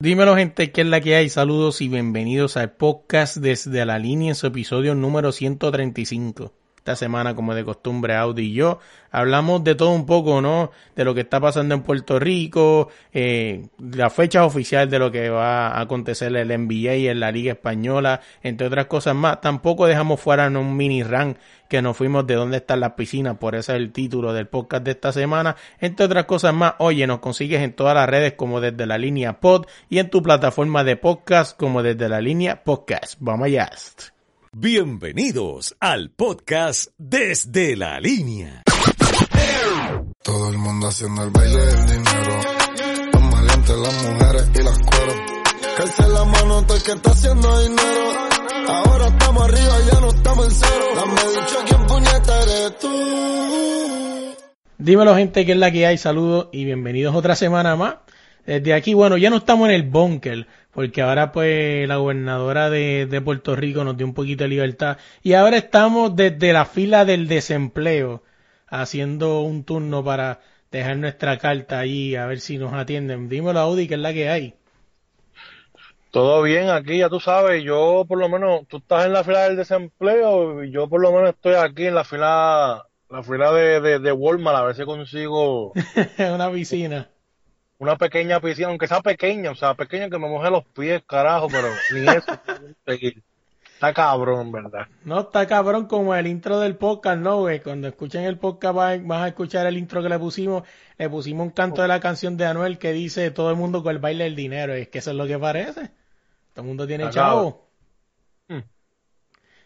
Dímelo gente, ¿qué es la que hay? Saludos y bienvenidos al podcast desde la línea en su episodio número 135. Esta semana, como de costumbre, Audi y yo hablamos de todo un poco, ¿no? De lo que está pasando en Puerto Rico, eh, la fecha oficial de lo que va a acontecer en el NBA en la Liga Española, entre otras cosas más. Tampoco dejamos fuera un mini run que nos fuimos de dónde están las piscinas, por eso es el título del podcast de esta semana. Entre otras cosas más, oye, nos consigues en todas las redes como desde la línea pod y en tu plataforma de podcast como desde la línea podcast. Vamos allá. Bienvenidos al podcast Desde la Línea. Todo el mundo haciendo el baile del dinero. Tan valientes las mujeres y las cueros. Calce la mano todo el que está haciendo dinero. Ahora estamos arriba, ya no estamos en cero. Dame dicho quién puñeta eres tú. Dímelo gente, que es la que hay. Saludos y bienvenidos otra semana más. Desde aquí, bueno, ya no estamos en el búnker, porque ahora pues la gobernadora de, de, Puerto Rico nos dio un poquito de libertad y ahora estamos desde la fila del desempleo haciendo un turno para dejar nuestra carta ahí a ver si nos atienden. Dímelo Audi, que es la que hay. Todo bien aquí, ya tú sabes, yo por lo menos, tú estás en la fila del desempleo y yo por lo menos estoy aquí en la fila, la fila de, de, de Walmart a ver si consigo una piscina una pequeña piscina, aunque sea pequeña, o sea, pequeña que me moje los pies, carajo, pero ni eso. está cabrón, ¿verdad? No, está cabrón como el intro del podcast, ¿no, güey? Cuando escuchen el podcast vas a escuchar el intro que le pusimos. Le pusimos un canto de la canción de Anuel que dice todo el mundo con el baile del dinero. Es que eso es lo que parece. Todo el mundo tiene está chavo. Hmm.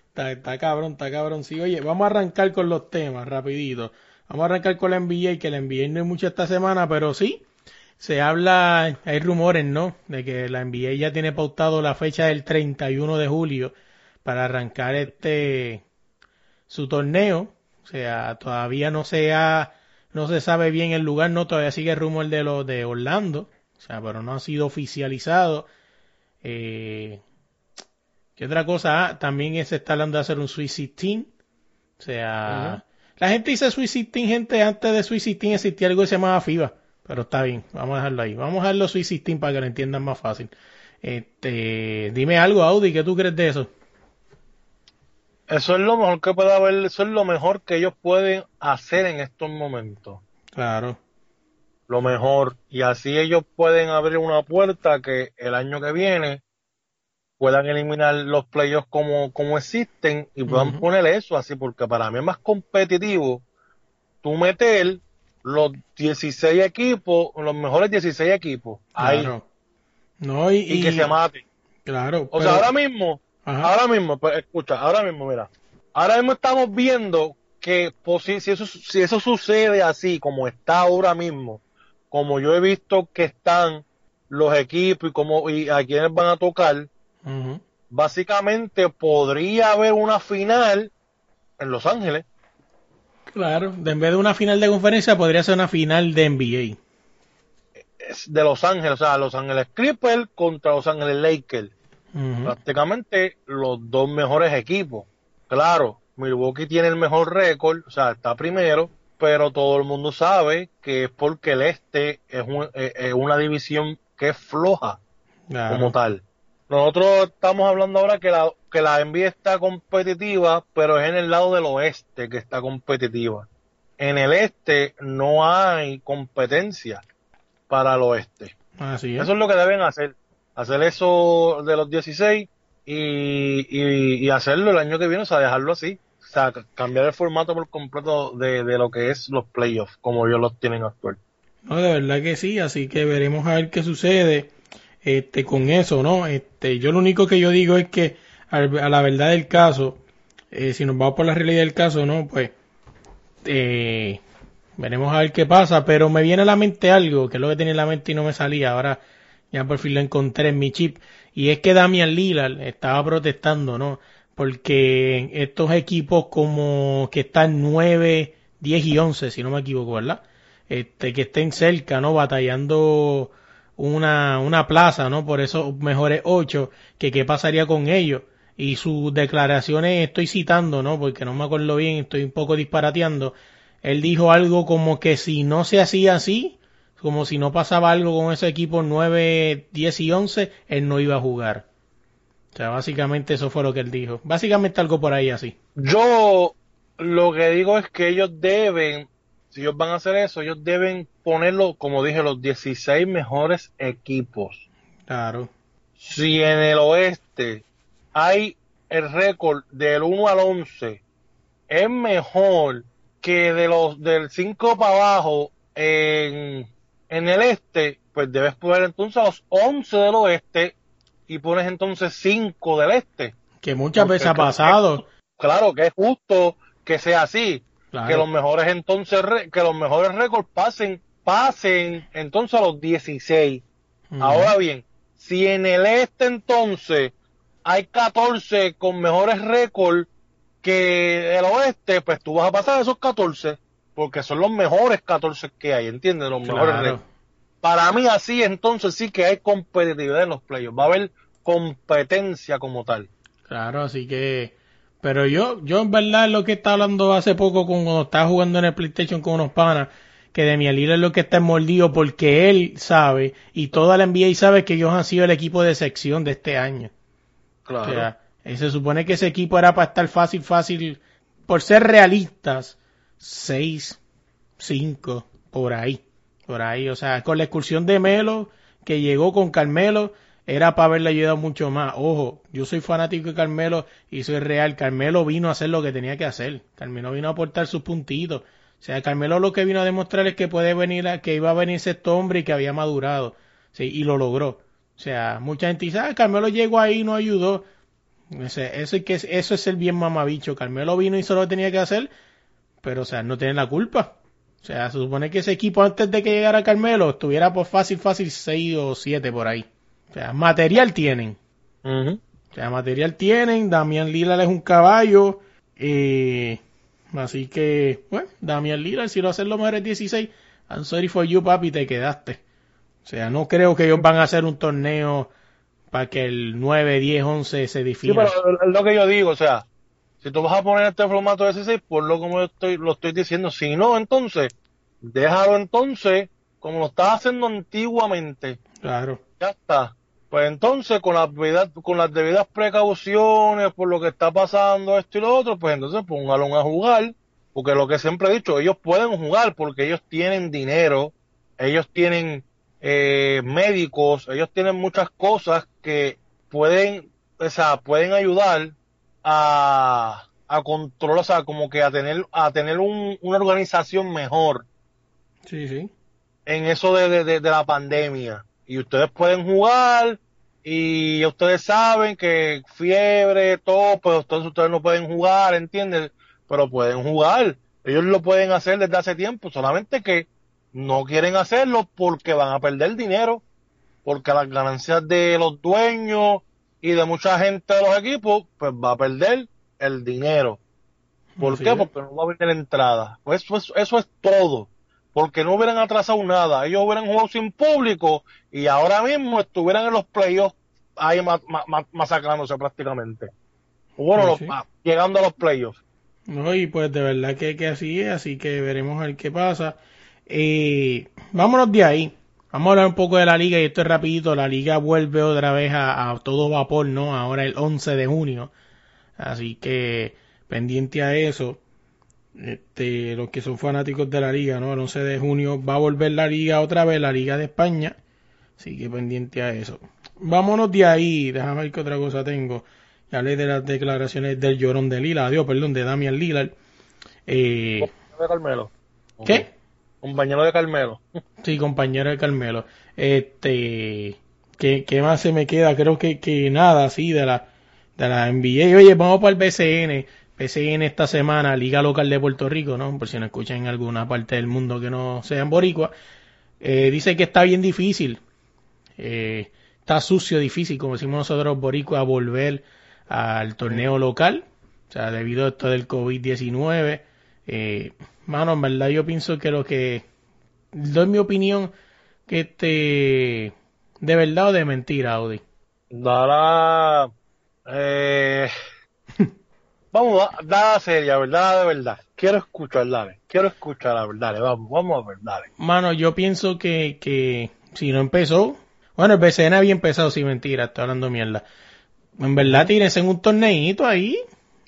Está, está cabrón, está cabrón. Sí, oye, vamos a arrancar con los temas, rapidito. Vamos a arrancar con la NBA, que la NBA no hay mucho esta semana, pero sí se habla, hay rumores, ¿no? De que la NBA ya tiene pautado la fecha del 31 de julio para arrancar este su torneo. O sea, todavía no se ha, no se sabe bien el lugar, no todavía sigue el rumor de lo de Orlando. O sea, pero no ha sido oficializado. Eh, ¿Qué otra cosa? Ah, también se está hablando de hacer un Sweet Team. O sea, la gente dice Sweet Team, gente, antes de Sweet Team existía algo que se llamaba FIBA. Pero está bien, vamos a dejarlo ahí. Vamos a dejarlo Swiss para que lo entiendan más fácil. Este, dime algo, Audi, ¿qué tú crees de eso? Eso es lo mejor que puede haber, eso es lo mejor que ellos pueden hacer en estos momentos. Claro. Lo mejor. Y así ellos pueden abrir una puerta que el año que viene puedan eliminar los playoffs como, como existen y puedan poner eso así, porque para mí es más competitivo tú meter los 16 equipos, los mejores 16 equipos. Ahí. No, y, y, que se maten. Claro. O sea, ahora mismo, ahora mismo, pues, escucha, ahora mismo, mira. Ahora mismo estamos viendo que pues, si, eso, si eso sucede así, como está ahora mismo, como yo he visto que están los equipos y como y a quienes van a tocar, básicamente podría haber una final en Los Ángeles. Claro, en vez de una final de conferencia podría ser una final de NBA. de Los Ángeles, o sea, Los Ángeles Clippers contra Los Ángeles Lakers. Prácticamente los dos mejores equipos. Claro, Milwaukee tiene el mejor récord, o sea, está primero, pero todo el mundo sabe que es porque el este es, una división que es floja como tal. Nosotros estamos hablando ahora que la, que la NBA está competitiva, pero es en el lado del oeste que está competitiva. En el este no hay competencia para el oeste. Así Eso es lo que deben hacer. Hacer eso de los 16 y, y, hacerlo el año que viene, o sea, dejarlo así. O sea, cambiar el formato por completo de, de lo que es los playoffs, como ellos los tienen actual. No, de verdad que sí, así que veremos a ver qué sucede este, con eso, ¿no? Este, yo lo único que yo digo es que a, la verdad del caso, eh, si nos vamos por la realidad del caso, ¿no? Pues eh, veremos a ver qué pasa, pero me viene a la mente algo, que es lo que tenía en la mente y no me salía, ahora ya por fin lo encontré en mi chip, y es que Damian Lillard estaba protestando, ¿no? Porque estos equipos como que están 9, 10 y 11, si no me equivoco, ¿verdad? Este, que estén cerca, ¿no? Batallando una, una plaza, ¿no? Por esos mejores ocho, que qué pasaría con ellos. Y sus declaraciones estoy citando, ¿no? Porque no me acuerdo bien, estoy un poco disparateando. Él dijo algo como que si no se hacía así, como si no pasaba algo con ese equipo 9, 10 y 11, él no iba a jugar. O sea, básicamente eso fue lo que él dijo. Básicamente algo por ahí así. Yo lo que digo es que ellos deben, si ellos van a hacer eso, ellos deben ponerlo, como dije, los 16 mejores equipos. Claro. Si en el oeste hay el récord del 1 al 11, es mejor que de los del 5 para abajo en, en el este, pues debes poner entonces los 11 del oeste y pones entonces 5 del este. Que muchas veces ha pasado. claro que es justo que sea así. Que los mejores entonces, que los mejores récords pasen, pasen entonces a los 16. Ahora bien, si en el este entonces hay 14 con mejores récords que el oeste, pues tú vas a pasar esos 14, porque son los mejores 14 que hay, ¿entiendes? Los mejores récords. Para mí así entonces sí que hay competitividad en los playoffs, va a haber competencia como tal. Claro, así que pero yo, yo en verdad lo que estaba hablando hace poco con, cuando estaba jugando en el PlayStation con unos panas, que de Lila es lo que está mordido porque él sabe y toda la NBA sabe que ellos han sido el equipo de sección de este año. Claro. O sea, eh, se supone que ese equipo era para estar fácil, fácil, por ser realistas, seis, cinco, por ahí, por ahí. O sea, con la excursión de Melo, que llegó con Carmelo, era para haberle ayudado mucho más. Ojo, yo soy fanático de Carmelo y soy real. Carmelo vino a hacer lo que tenía que hacer. Carmelo vino a aportar sus puntitos. O sea, Carmelo lo que vino a demostrar es que puede venir, a, que iba a venir este hombre y que había madurado. Sí, y lo logró. O sea, mucha gente dice, ah, Carmelo llegó ahí y no ayudó. Eso, eso, es que, eso es el bien mamabicho. Carmelo vino y hizo lo que tenía que hacer, pero, o sea, no tiene la culpa. O sea, se supone que ese equipo antes de que llegara Carmelo estuviera por fácil, fácil 6 o 7 por ahí. O sea, material tienen. O sea, material tienen. Damian Lillard es un caballo. Eh, así que, bueno, Damian Lillard, si lo hacen los mejores 16, I'm sorry for you, papi, te quedaste. O sea, no creo que ellos van a hacer un torneo para que el 9, 10, 11 se defina. Sí, pero es lo que yo digo, o sea, si tú vas a poner este formato de 16, por lo como yo estoy, lo estoy diciendo. Si no, entonces, déjalo entonces como lo estaba haciendo antiguamente. Claro. Ya está. Pues entonces, con las, con las debidas precauciones por lo que está pasando esto y lo otro, pues entonces póngalo a jugar, porque lo que siempre he dicho, ellos pueden jugar porque ellos tienen dinero, ellos tienen eh, médicos, ellos tienen muchas cosas que pueden, o sea, pueden ayudar a, a controlar, o sea, como que a tener, a tener una organización mejor. Sí, sí. En eso de, de la pandemia y ustedes pueden jugar y ustedes saben que fiebre, todo, pues entonces ustedes no pueden jugar, ¿entiendes? Pero pueden jugar. Ellos lo pueden hacer desde hace tiempo, solamente que no quieren hacerlo porque van a perder dinero, porque las ganancias de los dueños y de mucha gente de los equipos, pues va a perder el dinero. ¿Por qué? Porque no va a haber entrada. Pues eso eso es todo porque no hubieran atrasado nada. Ellos hubieran jugado sin público y ahora mismo estuvieran en los playoffs ahí masacrándose prácticamente. Bueno, llegando a los playoffs. No, y pues de verdad que, que así es, así que veremos a ver qué pasa. Eh, vámonos de ahí. Vamos a hablar un poco de la liga y esto es rapidito. La liga vuelve otra vez a, a todo vapor, ¿no? Ahora el 11 de junio. Así que pendiente a eso este, los que son fanáticos de la liga, ¿no? El 11 de junio va a volver la liga otra vez, la liga de España. Así que pendiente a eso. Vámonos de ahí, déjame ver qué otra cosa tengo. Ya hablé de las declaraciones del llorón de Lila, adiós, perdón, de Damian Lillard. Eh, de Carmelo. ¿Qué? Compañero de Carmelo. Sí, compañero de Carmelo. Este, ¿qué, qué más se me queda? Creo que, que nada, sí, de la, de la NBA. Oye, vamos para el BCN en esta semana, Liga Local de Puerto Rico, ¿no? Por si no escuchan en alguna parte del mundo que no sean boricua, eh, dice que está bien difícil, eh, está sucio, difícil, como decimos nosotros boricua, volver al torneo local, o sea, debido a esto del COVID-19. Eh, mano, en verdad yo pienso que lo que, doy mi opinión, que este, de verdad o de mentira, Audi. Dará, eh Vamos, da seria, ¿verdad? De verdad. Quiero escuchar, dale. Quiero escuchar, a dale. Vamos, vamos a ver, dale. Mano, yo pienso que, que si no empezó, bueno, el BCN había empezado, sin mentira, estoy hablando mierda. En verdad, tírense en un torneito ahí,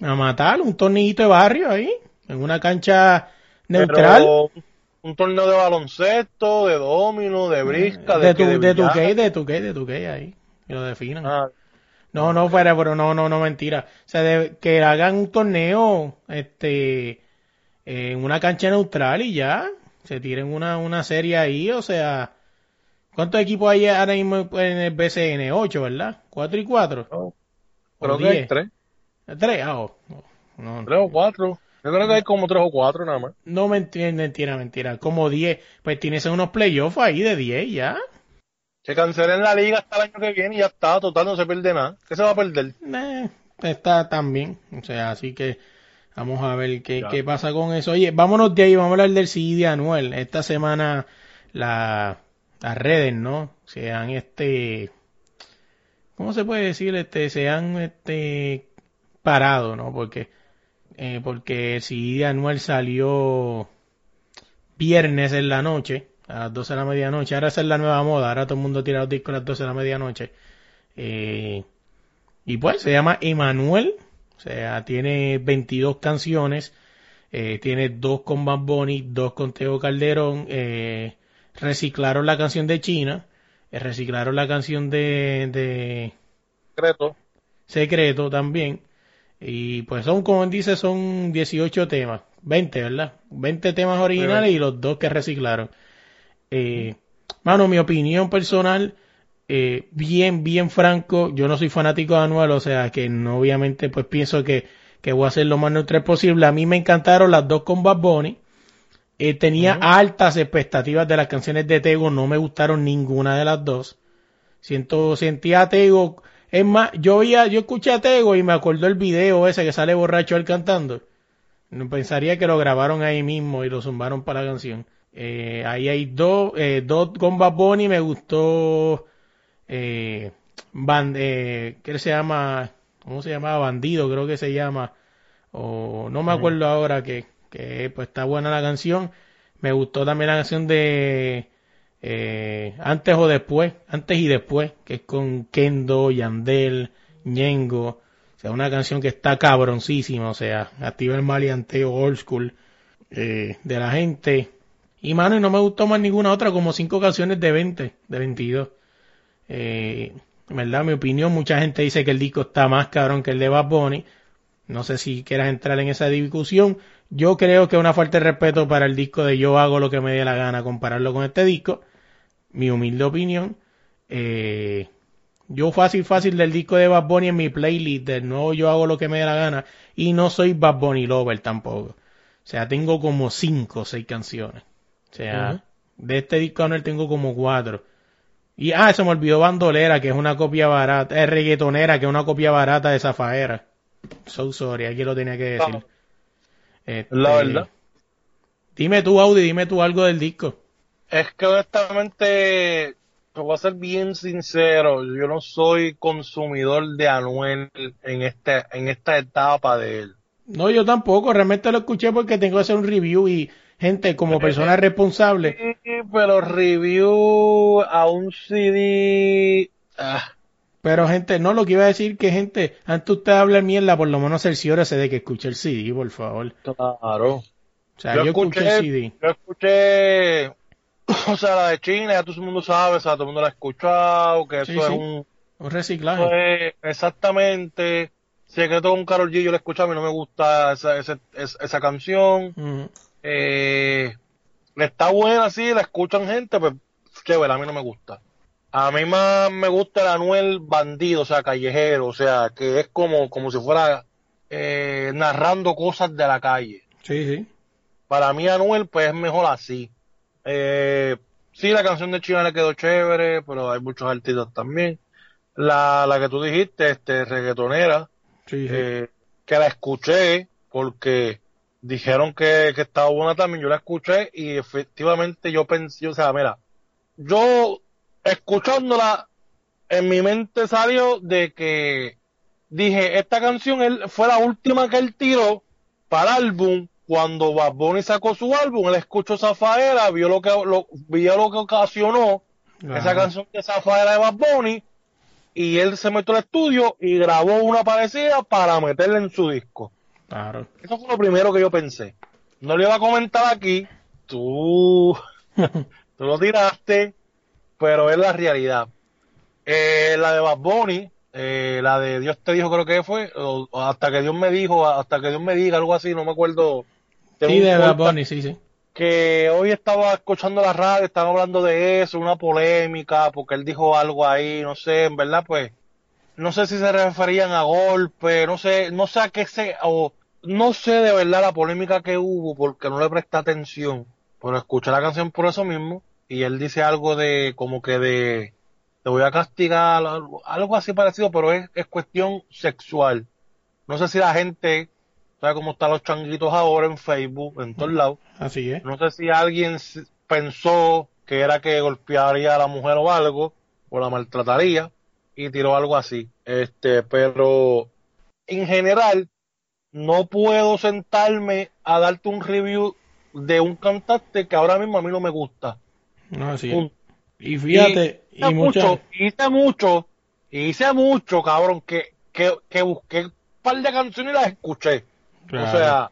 a matar, un torneito de barrio ahí, en una cancha neutral. Pero, un torneo de baloncesto, de domino, de brisca, de, de, tu, que de tu que, de tu que, de tu que ahí, que lo definan. Ah, No, no fuera, pero no, no, no, mentira. O sea, de- que hagan un torneo, este, en una cancha neutral y ya, se tiren una, una serie ahí, o sea, ¿cuántos equipos hay ahora mismo en el BCN? Ocho, ¿verdad? Cuatro y cuatro. no. O Creo que hay diez. tres, Tres, ah, oh, no, no, tres o cuatro. Yo creo que hay como tres o cuatro nada más. no mentira, mentira, mentira, como diez, pues tienes unos playoffs ahí de diez ya. Se cancelen la liga hasta el año que viene y ya está, total, no se pierde nada. ¿Qué se va a perder? Eh, está también, o sea, así que vamos a ver qué, qué pasa con eso. Oye, vámonos de ahí, vamos a hablar del CD de Anuel. Esta semana la, las redes, ¿no? Se han este, ¿cómo se puede decir? Este, se han este parado, ¿no? Porque eh, porque el CD de Anuel salió viernes en la noche, a las 12 de la medianoche. Ahora esa es la nueva moda, ahora todo el mundo tira los discos a las 12 de la medianoche. Eh, y pues se llama Emanuel, o sea, tiene 22 canciones, eh, tiene dos con Bad Bunny, dos con Teo Calderón, eh, reciclaron la canción de China, reciclaron la canción de, de Secreto. Secreto también, y pues son, como dice, son 18 temas, 20, ¿verdad? 20 temas originales y los dos que reciclaron. Eh, mano, mi opinión personal, eh, bien, bien franco, yo no soy fanático de Anuel, o sea que no, obviamente pues pienso que, que voy a hacer lo más neutral posible. A mí me encantaron las dos con Bad Bunny. Eh, tenía altas expectativas de las canciones de Tego, no me gustaron ninguna de las dos. Siento, sentía a Tego, es más, yo oía, yo escuché a Tego y me acordó el video ese que sale borracho él cantando. No Pensaría que lo grabaron ahí mismo y lo zumbaron para la canción. Eh, ahí hay dos, eh, dos con Bad Bunny, me gustó, eh, band, eh, ¿qué se llama? ¿Cómo se llamaba? Bandido, creo que se llama. O no me acuerdo ahora que, que pues está buena la canción. Me gustó también la canción de eh, Antes o Después, Antes y Después, que es con Kendo, Yandel, Ñengo. O sea, una canción que está cabroncísima, o sea, activa el maleanteo old school eh, de la gente. Y mano, y no me gustó más ninguna otra, como cinco canciones de 20, de 22. Eh, en verdad, mi opinión, mucha gente dice que el disco está más cabrón que el de Bad Bunny. No sé si quieras entrar en esa discusión. Yo creo que es una falta de respeto para el disco de Yo hago lo que me dé la gana compararlo con este disco. Mi humilde opinión. Eh, yo fácil, fácil del disco de Bad Bunny en mi playlist del nuevo Yo hago lo que me dé la gana. Y no soy Bad Bunny lover tampoco. O sea, tengo como cinco o seis canciones. O sea, de este disco Anuel tengo como cuatro. Y, ah, se me olvidó Bandolera, que es una copia barata, es reggaetonera, que es una copia barata de Zafaera. So sorry, aquí lo tenía que decir. Este, La verdad. Dime tú, Audi, dime tú algo del disco. Es que honestamente, te voy a ser bien sincero, yo no soy consumidor de Anuel en este, en esta etapa de él. No, yo tampoco, realmente lo escuché porque tengo que hacer un review y, gente, como persona responsable, Sí, pero review a un CD, ah, pero gente, no, lo que iba a decir que, gente, antes usted habla mierda, por lo menos cerciórese de que escuche el CD, por favor. claro. O sea, yo, escuché el CD. Yo escuché, o sea, la de China, ya todo el mundo sabe, o sea, todo el mundo la ha escuchado, que eso Sí, es sí. un, Un reciclaje. eso es exactamente, Secreto con Carol G, yo la escucho, a mí no me gusta esa, esa, esa, esa canción, Ujú. Eh, está buena, sí, la escuchan gente, pues chévere, a mí no me gusta. A mí más me gusta el Anuel bandido, o sea, callejero, o sea, que es como, como si fuera eh, narrando cosas de la calle. Sí, sí. Para mí Anuel pues es mejor así. Eh, sí, la canción de China le quedó chévere, pero hay muchos artistas también. La, la que tú dijiste, este, reggaetonera, Sí, sí. eh, que la escuché porque dijeron que, que estaba buena también, yo la escuché y efectivamente yo pensé, o sea, mira, yo escuchándola en mi mente salió de que dije, esta canción él, fue la última que él tiró para el álbum. Cuando Bad Bunny sacó su álbum, él escuchó Zafaera, vio lo que, lo, vio lo que ocasionó esa canción de Zafaera de Bad Bunny, y él se metió al estudio y grabó una parecida para meterla en su disco. Claro. Eso fue lo primero que yo pensé. No le iba a comentar aquí, tú, tú lo tiraste, pero es la realidad. Eh, la de Bad Bunny, eh, la de Dios te dijo creo que fue, o, hasta que Dios me dijo, hasta que Dios me diga, algo así, no me acuerdo. Sí, de Bad Bunny, sí, sí. Que hoy estaba escuchando la radio, estaban hablando de eso, una polémica, porque él dijo algo ahí, no sé, en verdad, pues, no sé si se referían a golpe, no sé, no sé a qué se, o no sé de verdad la polémica que hubo, porque no le presté atención, pero escuché la canción por eso mismo, y él dice algo de, como que de, te voy a castigar, algo así parecido, pero es, es cuestión sexual. No sé si la gente sabe cómo están los changuitos ahora en Facebook, en todos lados. Así es. No sé si alguien pensó que era que golpearía a la mujer o algo, o la maltrataría, y tiró algo así. Este, pero en general, no puedo sentarme a darte un review de un cantante que ahora mismo a mí no me gusta. No, así es. Y fíjate, hice y mucho, hice mucho, hice mucho, cabrón, que, que, que busqué un par de canciones y las escuché. O sea,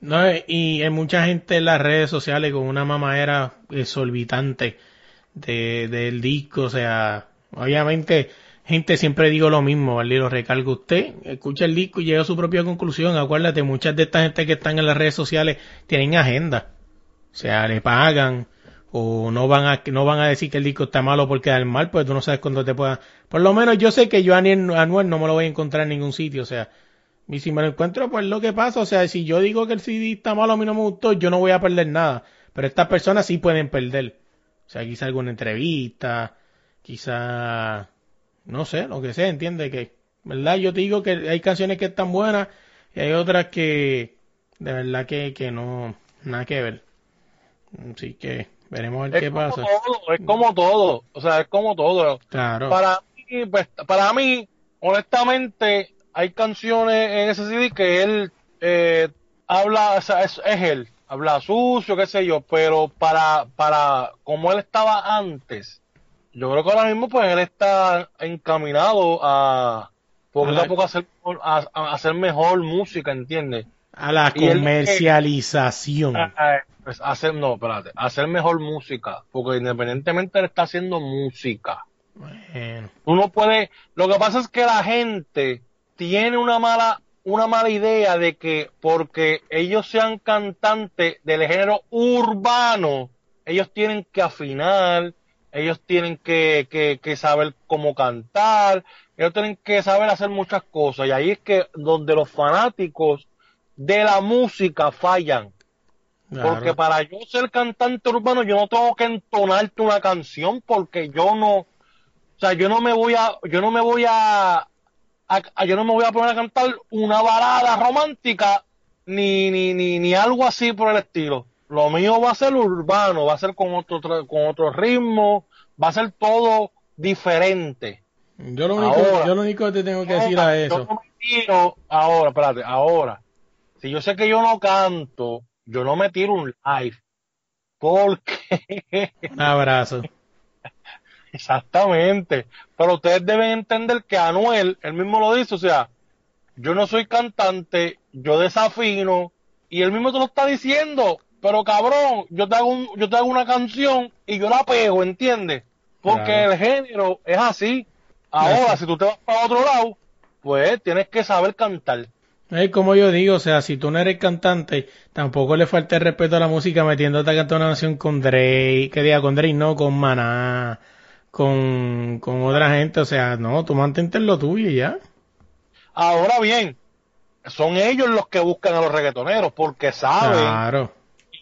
no, y hay mucha gente en las redes sociales con una mamadera exorbitante de, del disco, o sea, obviamente, gente siempre digo lo mismo, ¿vale? Lo recalgo usted, escucha el disco y llega a su propia conclusión, acuérdate, muchas de esta gente que están en las redes sociales tienen agenda, o sea, le pagan, o no van a no van a decir que el disco está malo porque da mal, pues tú no sabes cuándo te pueda. Por lo menos yo sé que yo a Anuel no me lo voy a encontrar en ningún sitio, o sea, y si me lo encuentro, pues lo que pasa, o sea, si yo digo que el CD está malo, a mí no me gustó, yo no voy a perder nada, pero estas personas sí pueden perder. O sea, quizá alguna entrevista, quizá no sé, lo que sea, entiende que, ¿verdad? Yo te digo que hay canciones que están buenas y hay otras que de verdad que, que no nada que ver. Así que Veremos a ver qué pasa. es como todo, o sea, es como todo. Claro. Para mí, pues, para mí, honestamente, hay canciones en ese CD que él eh, habla, o sea, es, él, habla sucio, qué sé yo, pero para, para, como él estaba antes, yo creo que ahora mismo, pues, él está encaminado a, poco a poco, hacer, a, hacer mejor música, ¿entiendes? A la comercialización. Ah, ah, pues hacer, no, espérate, hacer mejor música, porque independientemente él está haciendo música. Bueno. Uno puede, lo que pasa es que la gente tiene una mala, una mala idea de que porque ellos sean cantantes del género urbano, ellos tienen que afinar, ellos tienen que, que, que saber cómo cantar, ellos tienen que saber hacer muchas cosas, y ahí es que donde los fanáticos de la música fallan. Porque para yo ser cantante urbano, yo no tengo que entonarte una canción porque yo no, o sea, yo no me voy a, yo no me voy a, yo no me voy a poner a cantar una balada romántica ni, ni, ni, ni algo así por el estilo. Lo mío va a ser urbano, va a ser con otro, con otro ritmo, va a ser todo diferente. Yo lo único, yo lo único que te tengo que decir a eso. Yo ahora, espérate, ahora, si yo sé que yo no canto, yo no me tiro un live porque... Un abrazo. Exactamente. Pero ustedes deben entender que Anuel, él mismo lo dice, o sea, yo no soy cantante, yo desafino, y él mismo te lo está diciendo, pero cabrón, yo te hago, un, yo te hago una canción y yo la pego, ¿entiendes? Porque el género es así. Ahora, si tú te vas para otro lado, pues tienes que saber cantar. Es como yo digo, o sea, si tú no eres cantante, tampoco le falta el respeto a la música metiéndote a cantar una canción con Drake, que diga con Drake, no, con Maná, con, con otra gente, o sea, no, tú mantente en lo tuyo y ya. Ahora bien, son ellos los que buscan a los reggaetoneros, porque saben. Claro.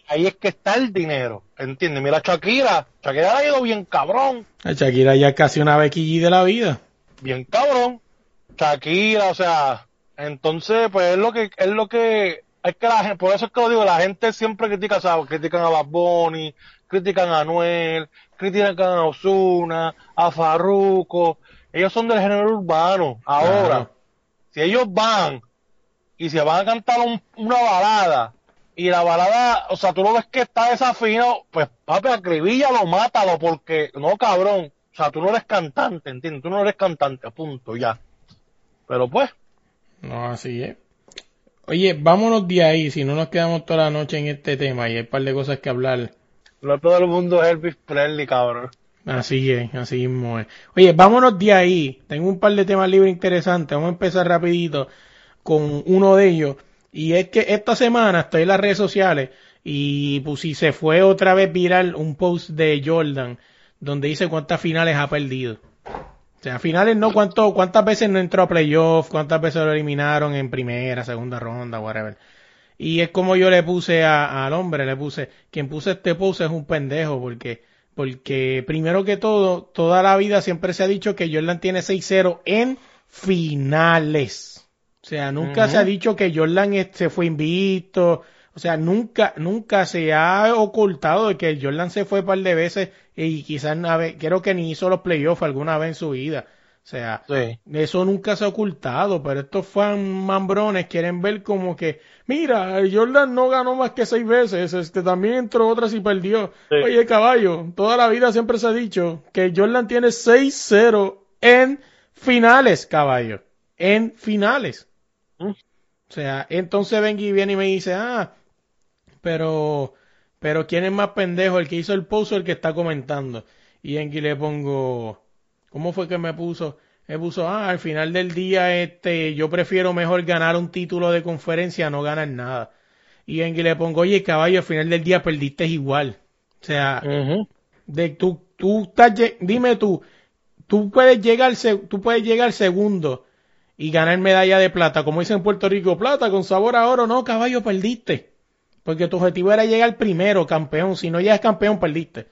Ahí es que está el dinero, ¿entiendes? Mira Shakira, Shakira ha ido bien cabrón. Shakira ya es casi una bequilla de la vida. Bien cabrón. Shakira, o sea, entonces, pues es lo que, es lo que, es que la gente, por eso es que lo digo, la gente siempre critica, ¿sabes? Critican a Bad Bunny, critican a Anuel, critican a Osuna, a Farruko, ellos son del género urbano. Ahora, si ellos van y se van a cantar una balada y la balada, o sea, tú lo ves que está desafinado, pues papi, acribíllalo, mátalo, porque no, cabrón, o sea, tú no eres cantante, ¿entiendes? Tú no eres cantante, punto, ya. Pero pues. No, así es. Oye, vámonos de ahí, si no nos quedamos toda la noche en este tema y hay un par de cosas que hablar. No todo el mundo es Elvis Presley, cabrón. Así es, así mismo es. Oye, vámonos de ahí. Tengo un par de temas libres interesantes. Vamos a empezar rapidito con uno de ellos. Y es que esta semana estoy en las redes sociales y pues si se fue otra vez viral un post de Jordan donde dice cuántas finales ha perdido. O sea, finales no, cuánto, cuántas veces no entró a playoff, cuántas veces lo eliminaron en primera, segunda ronda, whatever. Y es como yo le puse al hombre, le puse, quien puse este post es un pendejo, porque, porque primero que todo, toda la vida siempre se ha dicho que Jordan tiene 6-0 en finales. O sea, nunca se ha dicho que Jordan se fue invicto, o sea, nunca, nunca se ha ocultado de que Jordan se fue un par de veces y quizás creo que ni hizo los playoffs alguna vez en su vida. O sea, eso nunca se ha ocultado, pero estos fan mambrones quieren ver como que, mira, Jordan no ganó más que seis veces, este también entró otras y perdió. Oye, caballo, toda la vida siempre se ha dicho que Jordan tiene 6-0 en finales, caballo. En finales. O sea, entonces y viene y me dice, ah, pero, pero ¿quién es más pendejo? ¿El que hizo el post o el que está comentando? Y en que le pongo, ¿cómo fue que me puso? Me puso, ah, al final del día, este, yo prefiero mejor ganar un título de conferencia a no ganar nada. Y en que le pongo, oye, caballo, al final del día perdiste igual. O sea, de, tú, tú estás, dime tú, tú puedes llegar, tú puedes llegar segundo y ganar medalla de plata, como dicen en Puerto Rico, plata con sabor a oro, no, caballo, perdiste. Porque tu objetivo era llegar primero, campeón. Si no llegas campeón, perdiste.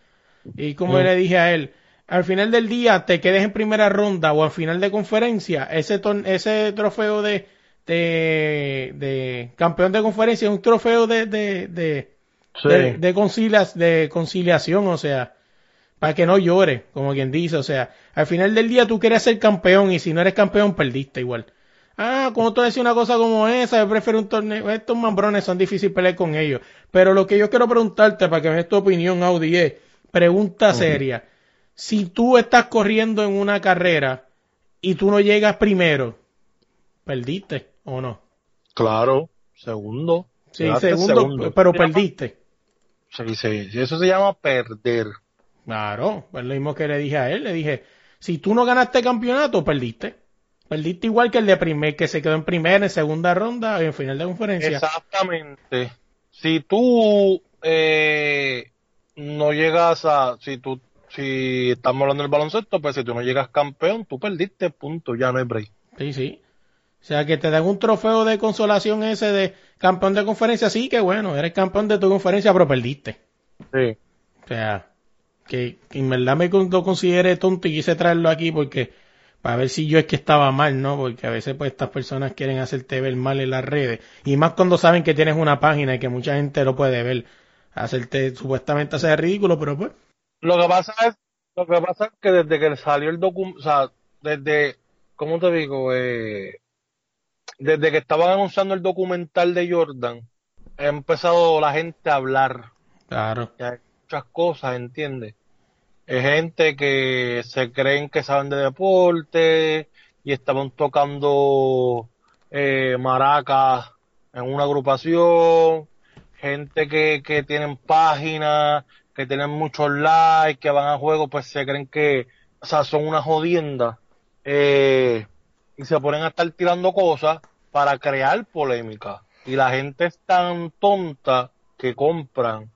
Y como le dije a él, al final del día te quedes en primera ronda o al final de conferencia, ese, ese trofeo de, de, campeón de conferencia es un trofeo de, de, de, de, de conciliación, o sea, para que no llore, como quien dice, o sea, al final del día tú quieres ser campeón y si no eres campeón, perdiste igual. Ah, como tú decís una cosa como esa, yo prefiero un torneo. Estos mambrones son difíciles pelear con ellos. Pero lo que yo quiero preguntarte, para que me des tu opinión, Audi, es, pregunta seria. Si tú estás corriendo en una carrera y tú no llegas primero, ¿perdiste o no? Claro, segundo. Sí, segundo, pero perdiste. Sí, sí, eso se llama perder. Claro, es lo mismo que le dije a él. Le dije, si tú no ganaste campeonato, perdiste. Perdiste igual que el de primer, que se quedó en primera, en segunda ronda, en final de conferencia. Exactamente. Si tú eh, no llegas a, si tú, si estamos hablando del baloncesto, pues si tú no llegas campeón, tú perdiste, punto, ya no hay break. Sí, sí. O sea, que te dan un trofeo de consolación ese de campeón de conferencia, sí, que bueno, eres campeón de tu conferencia, pero perdiste. Sí. O sea, que, en verdad me lo considere tonto y quise traerlo aquí porque para ver si yo es que estaba mal, ¿no? Porque a veces pues estas personas quieren hacerte ver mal en las redes y más cuando saben que tienes una página y que mucha gente lo puede ver, hacerte supuestamente hacer ridículo, pero pues. Lo que pasa es, lo que pasa es que desde que salió el documento, o sea, desde, ¿cómo te digo? Eh, desde que estaban anunciando el documental de Jordan, ha empezado la gente a hablar. Claro. Muchas cosas, ¿entiendes? es gente que se creen que saben de deporte y estaban tocando eh, maracas en una agrupación, gente que, que tienen páginas, que tienen muchos likes, que van a juego, pues se creen que, o sea, son una jodienda, eh, y se ponen a estar tirando cosas para crear polémica. Y la gente es tan tonta que compran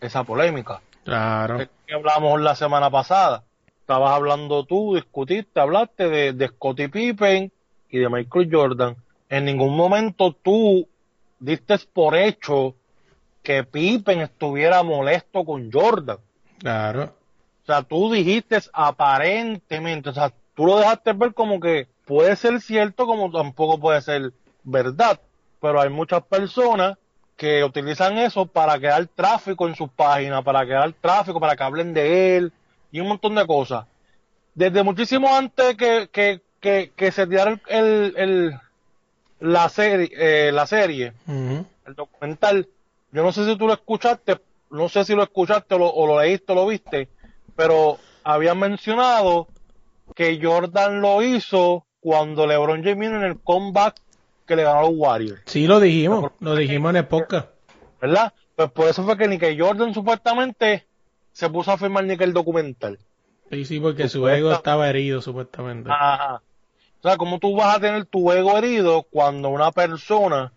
esa polémica. Claro. que hablamos la semana pasada. Estabas hablando tú, discutiste, hablaste de, de Scottie Pippen y de Michael Jordan. En ningún momento tú diste por hecho que Pippen estuviera molesto con Jordan. Claro. O sea, tú dijiste aparentemente, o sea, tú lo dejaste ver como que puede ser cierto como tampoco puede ser verdad. Pero hay muchas personas que utilizan eso para crear tráfico en sus páginas, para crear tráfico, para que hablen de él y un montón de cosas. Desde muchísimo antes que, que, que, se tirara el, el, la serie, eh, la serie, el documental, yo no sé si tú lo escuchaste, no sé si lo escuchaste o lo, o lo leíste o lo viste, pero habían mencionado que Jordan lo hizo cuando LeBron James en el comeback que le ganó a los Warriors. Sí, lo dijimos, lo dijimos en el podcast. ¿Verdad? Pues por eso fue que ni que Jordan supuestamente se puso a firmar ni que el documental. Sí, sí, porque su ego estaba herido supuestamente. Ajá. O sea, ¿cómo tú vas a tener tu ego herido cuando una persona,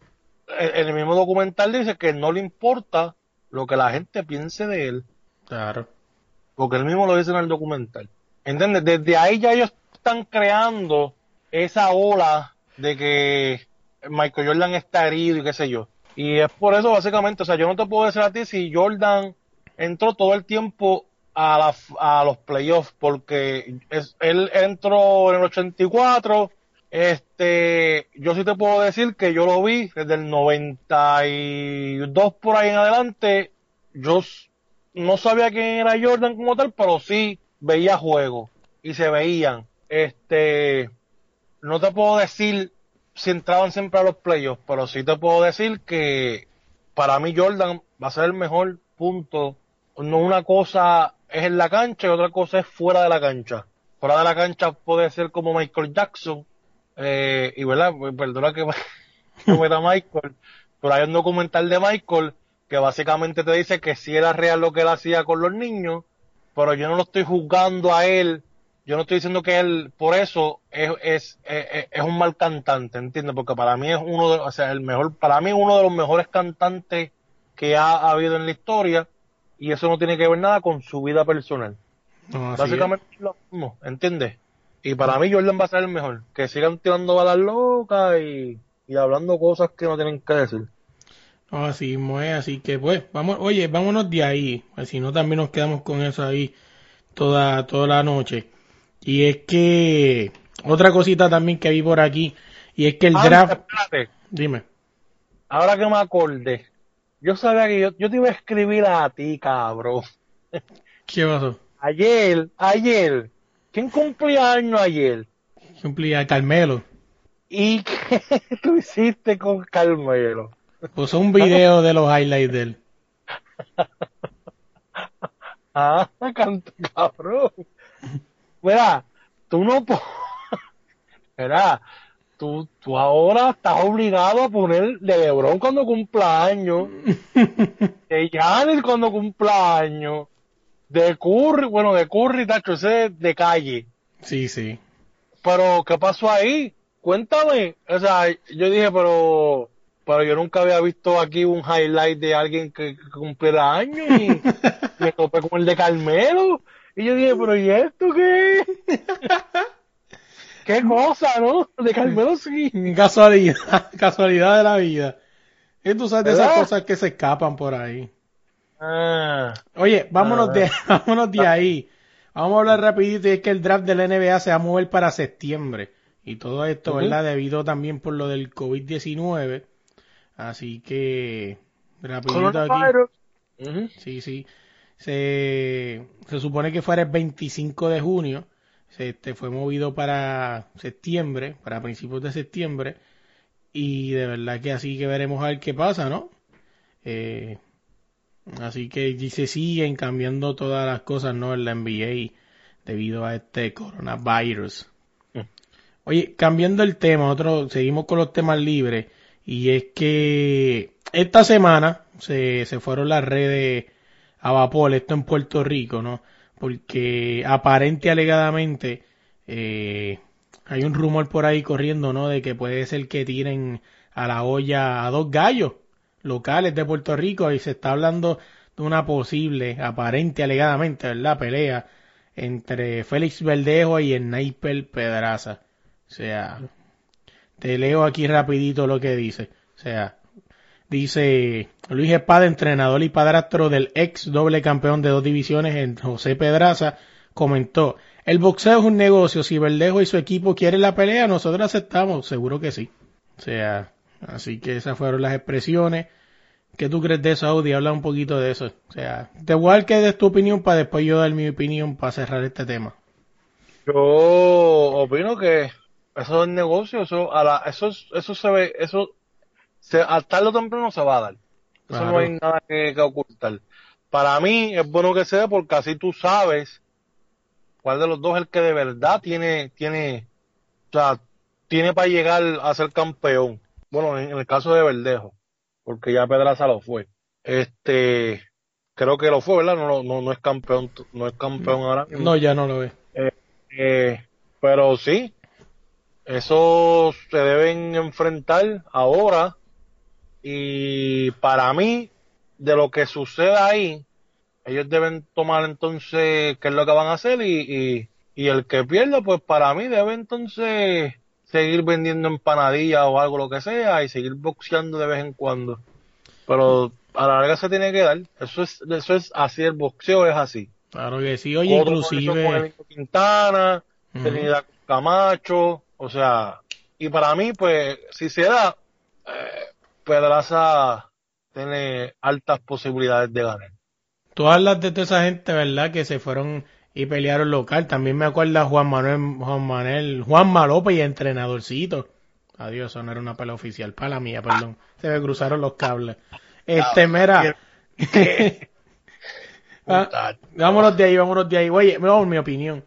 en el mismo documental dice que no le importa lo que la gente piense de él? Claro. Porque él mismo lo dice en el documental. ¿Entiendes? Desde ahí ya ellos están creando esa ola de que Michael Jordan está herido y qué sé yo. Y es por eso básicamente, o sea, yo no te puedo decir a ti si Jordan entró todo el tiempo a, los playoffs porque él entró en el 84. Este, yo sí te puedo decir que yo lo vi desde el 92 por ahí en adelante. Yo no sabía quién era Jordan como tal, pero sí veía juegos y se veían. Este, no te puedo decir si entraban siempre a los playoffs, pero sí te puedo decir que para mí Jordan va a ser el mejor punto. No una cosa es en la cancha y otra cosa es fuera de la cancha. Fuera de la cancha puede ser como Michael Jackson. Eh, y verdad, pues, perdona que, me meta Michael, pero hay un documental de Michael que básicamente te dice que si era real lo que él hacía con los niños, pero yo no lo estoy juzgando a él. Yo no estoy diciendo que él, por eso, es, es, es, un mal cantante, ¿entiendes? Porque para mí es uno de, o sea, el mejor, para mí uno de los mejores cantantes que ha habido en la historia y eso no tiene que ver nada con su vida personal. Básicamente es. lo mismo, ¿entiendes? Y para mí Jordan va a ser el mejor. Que sigan tirando balas locas y, y hablando cosas que no tienen que decir. Así es, así que pues, vamos, oye, vámonos de ahí, si no también nos quedamos con eso ahí toda, toda la noche. Y es que, otra cosita también que vi por aquí, y es que el draft... Dime. Ahora que me acordé, yo sabía que yo, yo te iba a escribir a ti, cabrón. ¿Qué pasó? Ayer, ayer. ¿Quién cumplía año ayer? Cumplía Carmelo. ¿Y qué tú hiciste con Carmelo? Puso un video de los highlights de él. ah, cabrón. Mira, tú no... Mira, tú, tú ahora estás obligado a poner de Lebron cuando cumpla años, de Giannis cuando cumpla años, de Curry, bueno, de Curry, tacho, ese de calle. Sí, sí. Pero, ¿qué pasó ahí? Cuéntame. O sea, yo dije, pero, pero yo nunca había visto aquí un highlight de alguien que, cumpliera años y me topé con el de Carmelo. Y yo dije, pero ¿y esto qué? qué cosa, ¿no? De Carmelo sí. Casualidad, casualidad de la vida. Y tú sabes de esas cosas que se escapan por ahí. Ah, Oye, vámonos, de, ah. vámonos de ahí. Vamos a hablar rapidito y es que el draft de la NBA se va a mover para septiembre. Y todo esto, ¿verdad? Debido también por lo del COVID-19. Así que, rapidito aquí. Sí, sí. Se, se supone que fuera el 25 de junio se este, fue movido para septiembre, para principios de septiembre, y de verdad que así que veremos a ver qué pasa, ¿no? Eh, así que se siguen cambiando todas las cosas, ¿no? En la NBA debido a este coronavirus. Mm. Oye, cambiando el tema, otro, seguimos con los temas libres, y es que esta semana se, se fueron las redes a vapor, esto en Puerto Rico, ¿no? porque aparente alegadamente eh, hay un rumor por ahí corriendo, ¿no? De que puede ser que tiren a la olla a dos gallos locales de Puerto Rico y se está hablando de una posible, aparente alegadamente, ¿verdad? Pelea entre Félix Verdejo y Sniper Pedraza. O sea, te leo aquí rapidito lo que dice. O sea, Dice Luis Espada, entrenador y padrastro del ex doble campeón de dos divisiones en José Pedraza, comentó, el boxeo es un negocio, si Verdejo y su equipo quieren la pelea, nosotros aceptamos, seguro que sí. O sea, así que esas fueron las expresiones. ¿Qué tú crees de eso, Audi? Habla un poquito de eso. O sea, te igual que des tu opinión para después yo dar mi opinión para cerrar este tema. Yo opino que eso es negocio, eso, a la, eso, eso se ve, eso, se, al tarde o temprano se va a dar. Eso no hay nada que, ocultar. Para mí es bueno que sea porque así tú sabes cuál de los dos es el que de verdad tiene, tiene, o sea, tiene para llegar a ser campeón. Bueno, en, el caso de Verdejo, porque ya Pedraza lo fue. Este, creo que lo fue, ¿verdad? No, no, no es campeón, no es campeón ahora No, ya no lo ve. Eh, eh, pero sí, eso se deben enfrentar ahora y para mí, de lo que suceda ahí, ellos deben tomar entonces qué es lo que van a hacer y, y, el que pierda, pues para mí debe entonces seguir vendiendo empanadillas o algo lo que sea y seguir boxeando de vez en cuando. Pero a la larga se tiene que dar. Eso es, eso es así, el boxeo es así. Claro que sí, oye, inclusive. Quintana, Trinidad Camacho, o sea, y para mí, pues, si se da, eh, Pedraza tiene altas posibilidades de ganar. Tú hablas de toda esa gente, ¿verdad? Que se fueron y pelearon local. También me acuerdo Juan Manuel, Juan Manuel, Juan Malope y entrenadorcito. Adiós, eso no era una pelea oficial. Para la mía, perdón. Se me cruzaron los cables. Este, mira. ah, vámonos de ahí, vámonos de ahí. Oye, vamos mi opinión.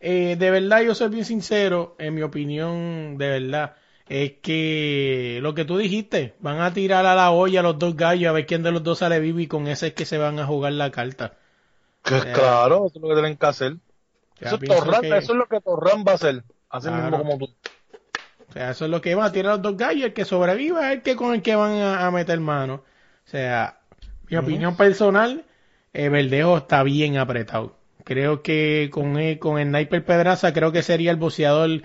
Eh, de verdad, yo soy bien sincero, en mi opinión, de verdad es que lo que tú dijiste, van a tirar a la olla los dos gallos a ver quién de los dos sale vivo y con ese es que se van a jugar la carta. Que claro, eso es lo que tienen que hacer. Eso es, eso es lo que Torran va a hacer, así mismo como tú. O sea, eso es lo que van a tirar los dos gallos, el que sobreviva es el que con el que van a, meter mano. O sea, mi opinión personal, eh, Verdejo está bien apretado. Creo que con el, con el Sniper Pedraza, creo que sería el boceador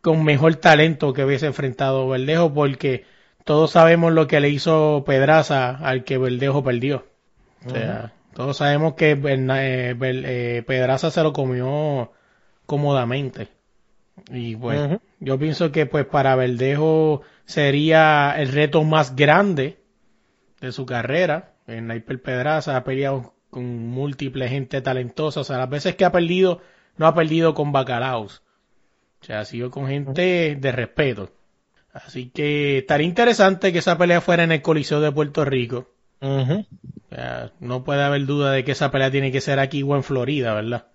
con mejor talento que hubiese enfrentado Verdejo porque todos sabemos lo que le hizo Pedraza al que Verdejo perdió. O sea, todos sabemos que eh, eh, Pedraza se lo comió cómodamente. Y pues yo pienso que pues para Verdejo sería el reto más grande de su carrera. En Sniper Pedraza ha peleado con múltiples gente talentosa. O sea, las veces que ha perdido, no ha perdido con bacalaos. O sea, ha sido con gente de respeto. Así que estaría interesante que esa pelea fuera en el Coliseo de Puerto Rico. o sea, no puede haber duda de que esa pelea tiene que ser aquí o en Florida, ¿verdad?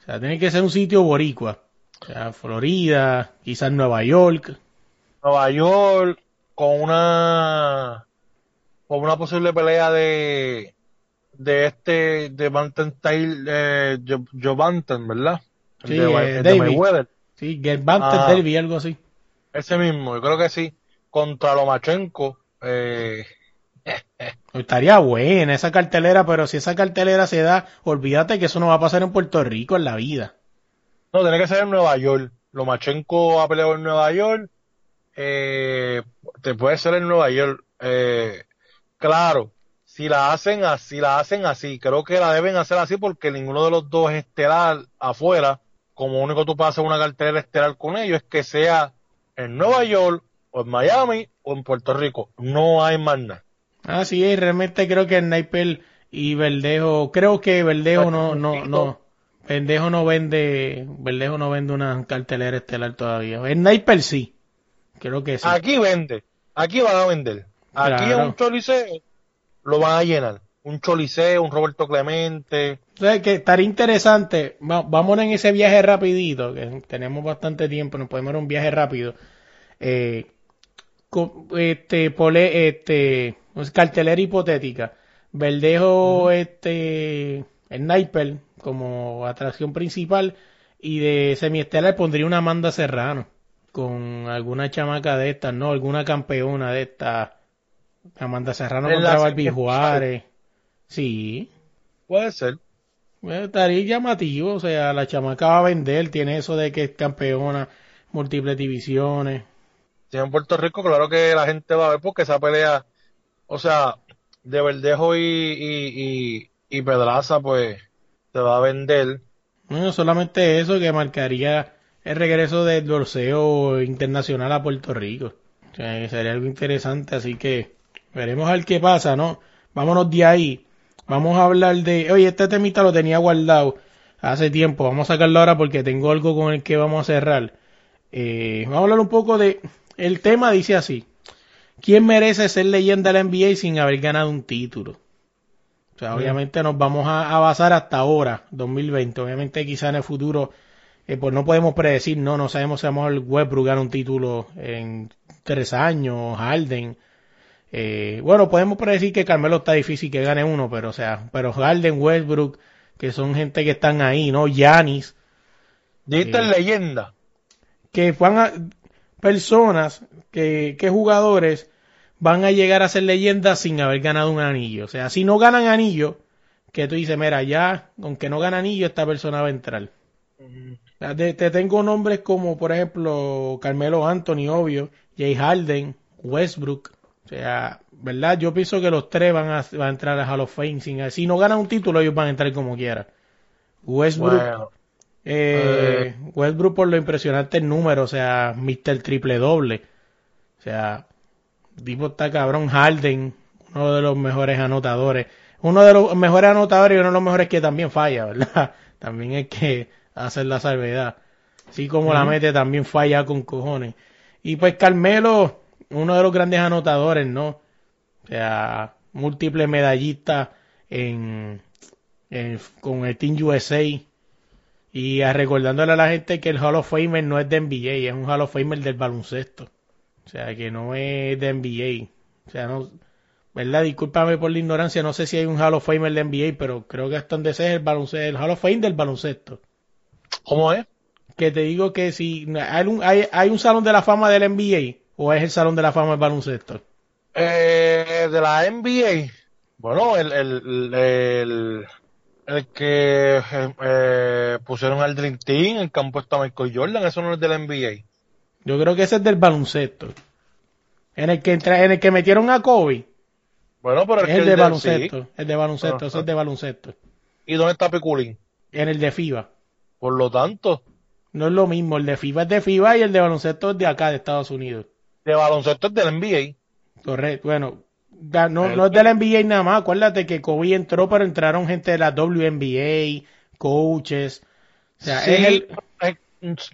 O sea, tiene que ser un sitio boricua. O sea, Florida, quizás Nueva York. Nueva York, con una con una posible pelea de de este de Banten Style eh, Joe ¿verdad? Sí, de, eh, Sí, Get ah, Derby, algo así. Ese mismo, yo creo que sí. Contra Lomachenko. Eh... Estaría buena esa cartelera, pero si esa cartelera se da, olvídate que eso no va a pasar en Puerto Rico en la vida. No, tiene que ser en Nueva York. Lomachenko ha peleado en Nueva York. Eh, te puede ser en Nueva York. Eh, claro, si la hacen así, la hacen así. Creo que la deben hacer así porque ninguno de los dos es estelar afuera como único tú puedes hacer una cartera estelar con ellos es que sea en Nueva York o en Miami o en Puerto Rico. No hay más nada. Ah, sí, realmente creo que Sniper y Verdejo, creo que Verdejo no, no, no, Verdejo no vende, Verdejo no vende una cartelera estelar todavía. Sniper sí, creo que sí. Aquí vende, aquí van a vender. Aquí en un choliseo lo van a llenar un Choliseo, un Roberto Clemente. Sea, que estaría interesante. vamos en ese viaje rapidito, que tenemos bastante tiempo, nos podemos dar un viaje rápido. Eh, este, pole, este, cartelera hipotética. Verdejo, este, Sniper como atracción principal y de semiestelar pondría una Amanda Serrano con alguna chamaca de estas, ¿no? Alguna campeona de estas. Amanda Serrano contra Barbie Juárez. Sí. Puede ser. Estaría llamativo, o sea, la chamaca va a vender, tiene eso de que es campeona, múltiples divisiones. Sí, en Puerto Rico, claro que la gente va a ver porque esa pelea, o sea, de Verdejo y, y, y, Pedraza, pues, se va a vender. No, solamente eso que marcaría el regreso del dorseo internacional a Puerto Rico. O sea, sería algo interesante, así que veremos a ver qué pasa, ¿no? Vámonos de ahí. Vamos a hablar de, oye, este temita lo tenía guardado hace tiempo, vamos a sacarlo ahora porque tengo algo con el que vamos a cerrar. Eh, vamos a hablar un poco de... El tema dice así. ¿Quién merece ser leyenda de la NBA sin haber ganado un título? O sea, obviamente nos vamos a, basar hasta ahora, 2020. Obviamente quizá en el futuro, eh, pues no podemos predecir, no, no sabemos si vamos al Westbrook gana un título en tres años, Harden. Eh, bueno, podemos predecir que Carmelo está difícil que gane uno, pero o sea, pero Harden, Westbrook, que son gente que están ahí, ¿no? Yanis. Dijiste eh, leyenda. Que van a, personas, que, que jugadores van a llegar a ser leyendas sin haber ganado un anillo. O sea, si no ganan anillo, que tú dices, mira, ya, aunque no gana anillo, esta persona va a entrar. te, tengo nombres como, por ejemplo, Carmelo Anthony, obvio, Jay Harden, Westbrook. O sea, ¿verdad? Yo pienso que los tres van a, van a entrar a Hall of Fame. Sin, si no ganan un título, ellos van a entrar como quiera. Westbrook. Eh, Westbrook por lo impresionante el número, o sea, Mr. Triple Doble. O sea, tipo está cabrón. Harden, uno de los mejores anotadores. Uno de los mejores anotadores y uno de los mejores que también falla, ¿verdad? También hay que hacer la salvedad. Así como la mete, también falla con cojones. Y pues Carmelo, uno de los grandes anotadores, ¿no? O sea, múltiple medallista en, con el Team USA. Y recordándole a la gente que el Hall of Famer no es de NBA, es un Hall of Famer del baloncesto. O sea, que no es de NBA. O sea, no, ¿verdad? Discúlpame por la ignorancia, no sé si hay un Hall of Famer de NBA, pero creo que hasta donde sea el baloncesto, el Hall of Fame del baloncesto. ¿Cómo es? Que te digo que si hay un, hay, hay un salón de la fama del NBA o es el salón de la fama del baloncesto. Eh, de la NBA. Bueno, el, el, el, el que eh, pusieron al Dream Team, el que han puesto a Michael Jordan, eso no es de la NBA. Yo creo que ese es del baloncesto. En el que entra, en el que metieron a Kobe. Bueno, pero es el, de baloncesto. El de baloncesto, ese es de baloncesto. ¿Y dónde está Piculín? En el de FIBA. Por lo tanto. No es lo mismo, el de FIBA es de FIBA y el de baloncesto es de acá, de Estados Unidos. De baloncesto es del NBA. Correcto, bueno, no, no es de la NBA nada más, acuérdate que Kobe entró, pero entraron gente de la WNBA, coaches. O sea, es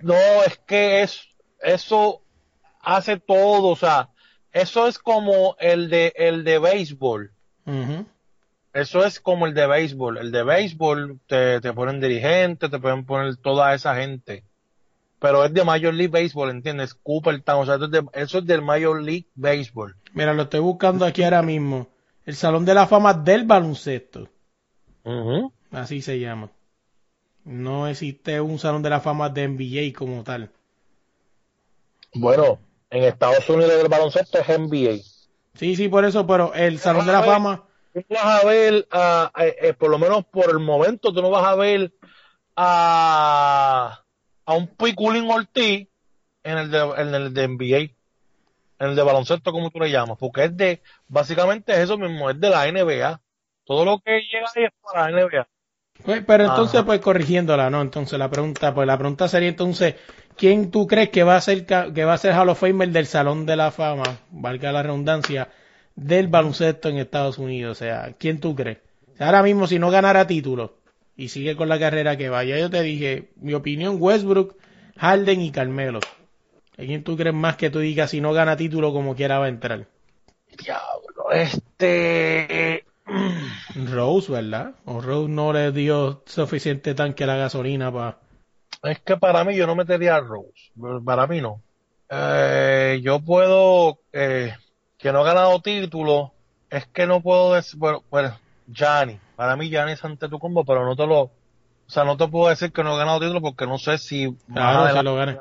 no, es que es eso hace todo, o sea, eso es como el de el de béisbol. Eso es como el de béisbol. El de béisbol te, te ponen dirigente, te pueden poner toda esa gente. Pero es de Major League Baseball, ¿entiendes? Cooper Town, o sea, eso es, del Major League Baseball. Mira, lo estoy buscando aquí ahora mismo. El Salón de la Fama del Baloncesto. Así se llama. No existe un Salón de la Fama de NBA como tal. Bueno, en Estados Unidos el baloncesto es NBA. Sí, sí, por eso, pero el Salón de la Fama. Tú vas a ver, eh, por lo menos por el momento, tú no vas a ver a, a un Piculín Ortiz en el, de, en el de NBA, en el de baloncesto, como tú le llamas, porque es de, básicamente es eso mismo, es de la NBA. Todo lo que llega ahí es para la NBA. Pues, pero entonces, pues corrigiéndola, ¿no? Entonces la pregunta, pues la pregunta sería entonces, ¿quién tú crees que va a ser que va a ser Hall of Famer del Salón de la Fama, valga la redundancia, del baloncesto en Estados Unidos? O sea, ¿quién tú crees? ahora mismo si no ganara título y sigue con la carrera que vaya, yo te dije, mi opinión, Westbrook, Harden y Carmelo. ¿A quién tú crees más que tú digas si no gana título como quiera va a entrar? Diablo, este Rose, ¿verdad? O Rose no le dio suficiente tanque a la gasolina para... Es que para mí yo no metería a Rose. Para mí no. Eh, yo puedo... Eh, que no ha ganado título. Es que no puedo decir... Bueno, bueno Gianni. Para mí Gianni es ante tu combo, pero no te lo... O sea, no te puedo decir que no ha ganado título porque no sé si... Claro, se lo gane.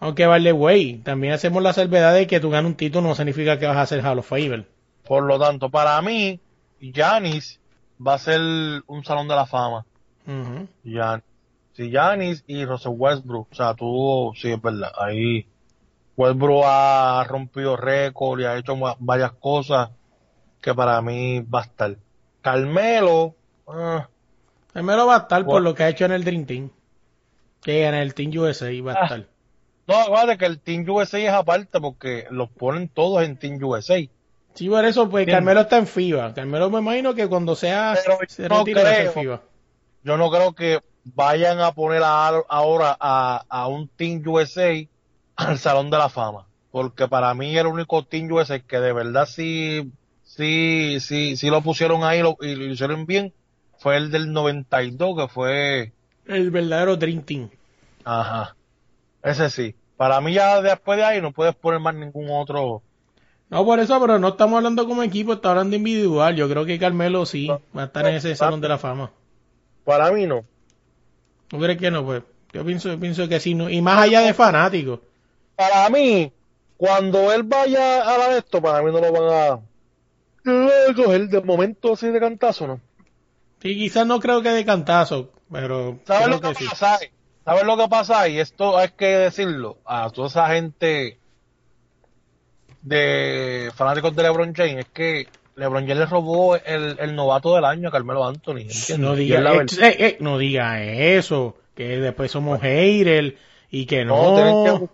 Aunque vale, güey, también hacemos la salvedad de que tú ganas un título no significa que vas a ser Hall of. Por lo tanto, para mí, Janis va a ser un salón de la fama. Uh Si Janis y Russell Westbrook, o sea, tú, sí, es verdad, ahí Westbrook ha rompido récord y ha hecho varias cosas que para mí va a estar. Carmelo, ah. Carmelo va a estar por lo que ha hecho en el Dream Team. Que en el Team USA va a ah. estar. No, vale, que el Team USA es aparte porque los ponen todos en Team USA. Sí, por eso, pues Carmelo está en FIBA. Carmelo me imagino que cuando sea se no FIBA. Yo no creo que vayan a poner ahora a, un Team USA al Salón de la Fama. Porque para mí el único Team USA que de verdad sí, sí, sí, sí lo pusieron ahí lo, y lo hicieron bien fue el del 92, que fue... El verdadero Dream Team. Ajá. Ese sí. Para mí ya después de ahí no puedes poner más ningún otro... No, por eso, pero no estamos hablando como equipo, está hablando individual. Yo creo que Carmelo sí va a estar en ese Salón de la Fama. Para mí no. ¿Tú crees que no? Pues yo pienso, pienso que sí. No. Y más allá de fanáticos. Para mí, cuando él vaya a la de esto, para mí no lo van a coger de momento así de cantazo, ¿no? Sí, quizás no creo que de cantazo, pero ¿Sabes lo que, que sí. pasa? ¿Sabes lo que pasa? Y esto hay que decirlo a toda esa gente de fanáticos de LeBron James, es que LeBron James le robó el, el novato del año a Carmelo Anthony. ¿entiendes? No diga, es eh, eh, no diga eso, que después somos haters y que No, no. que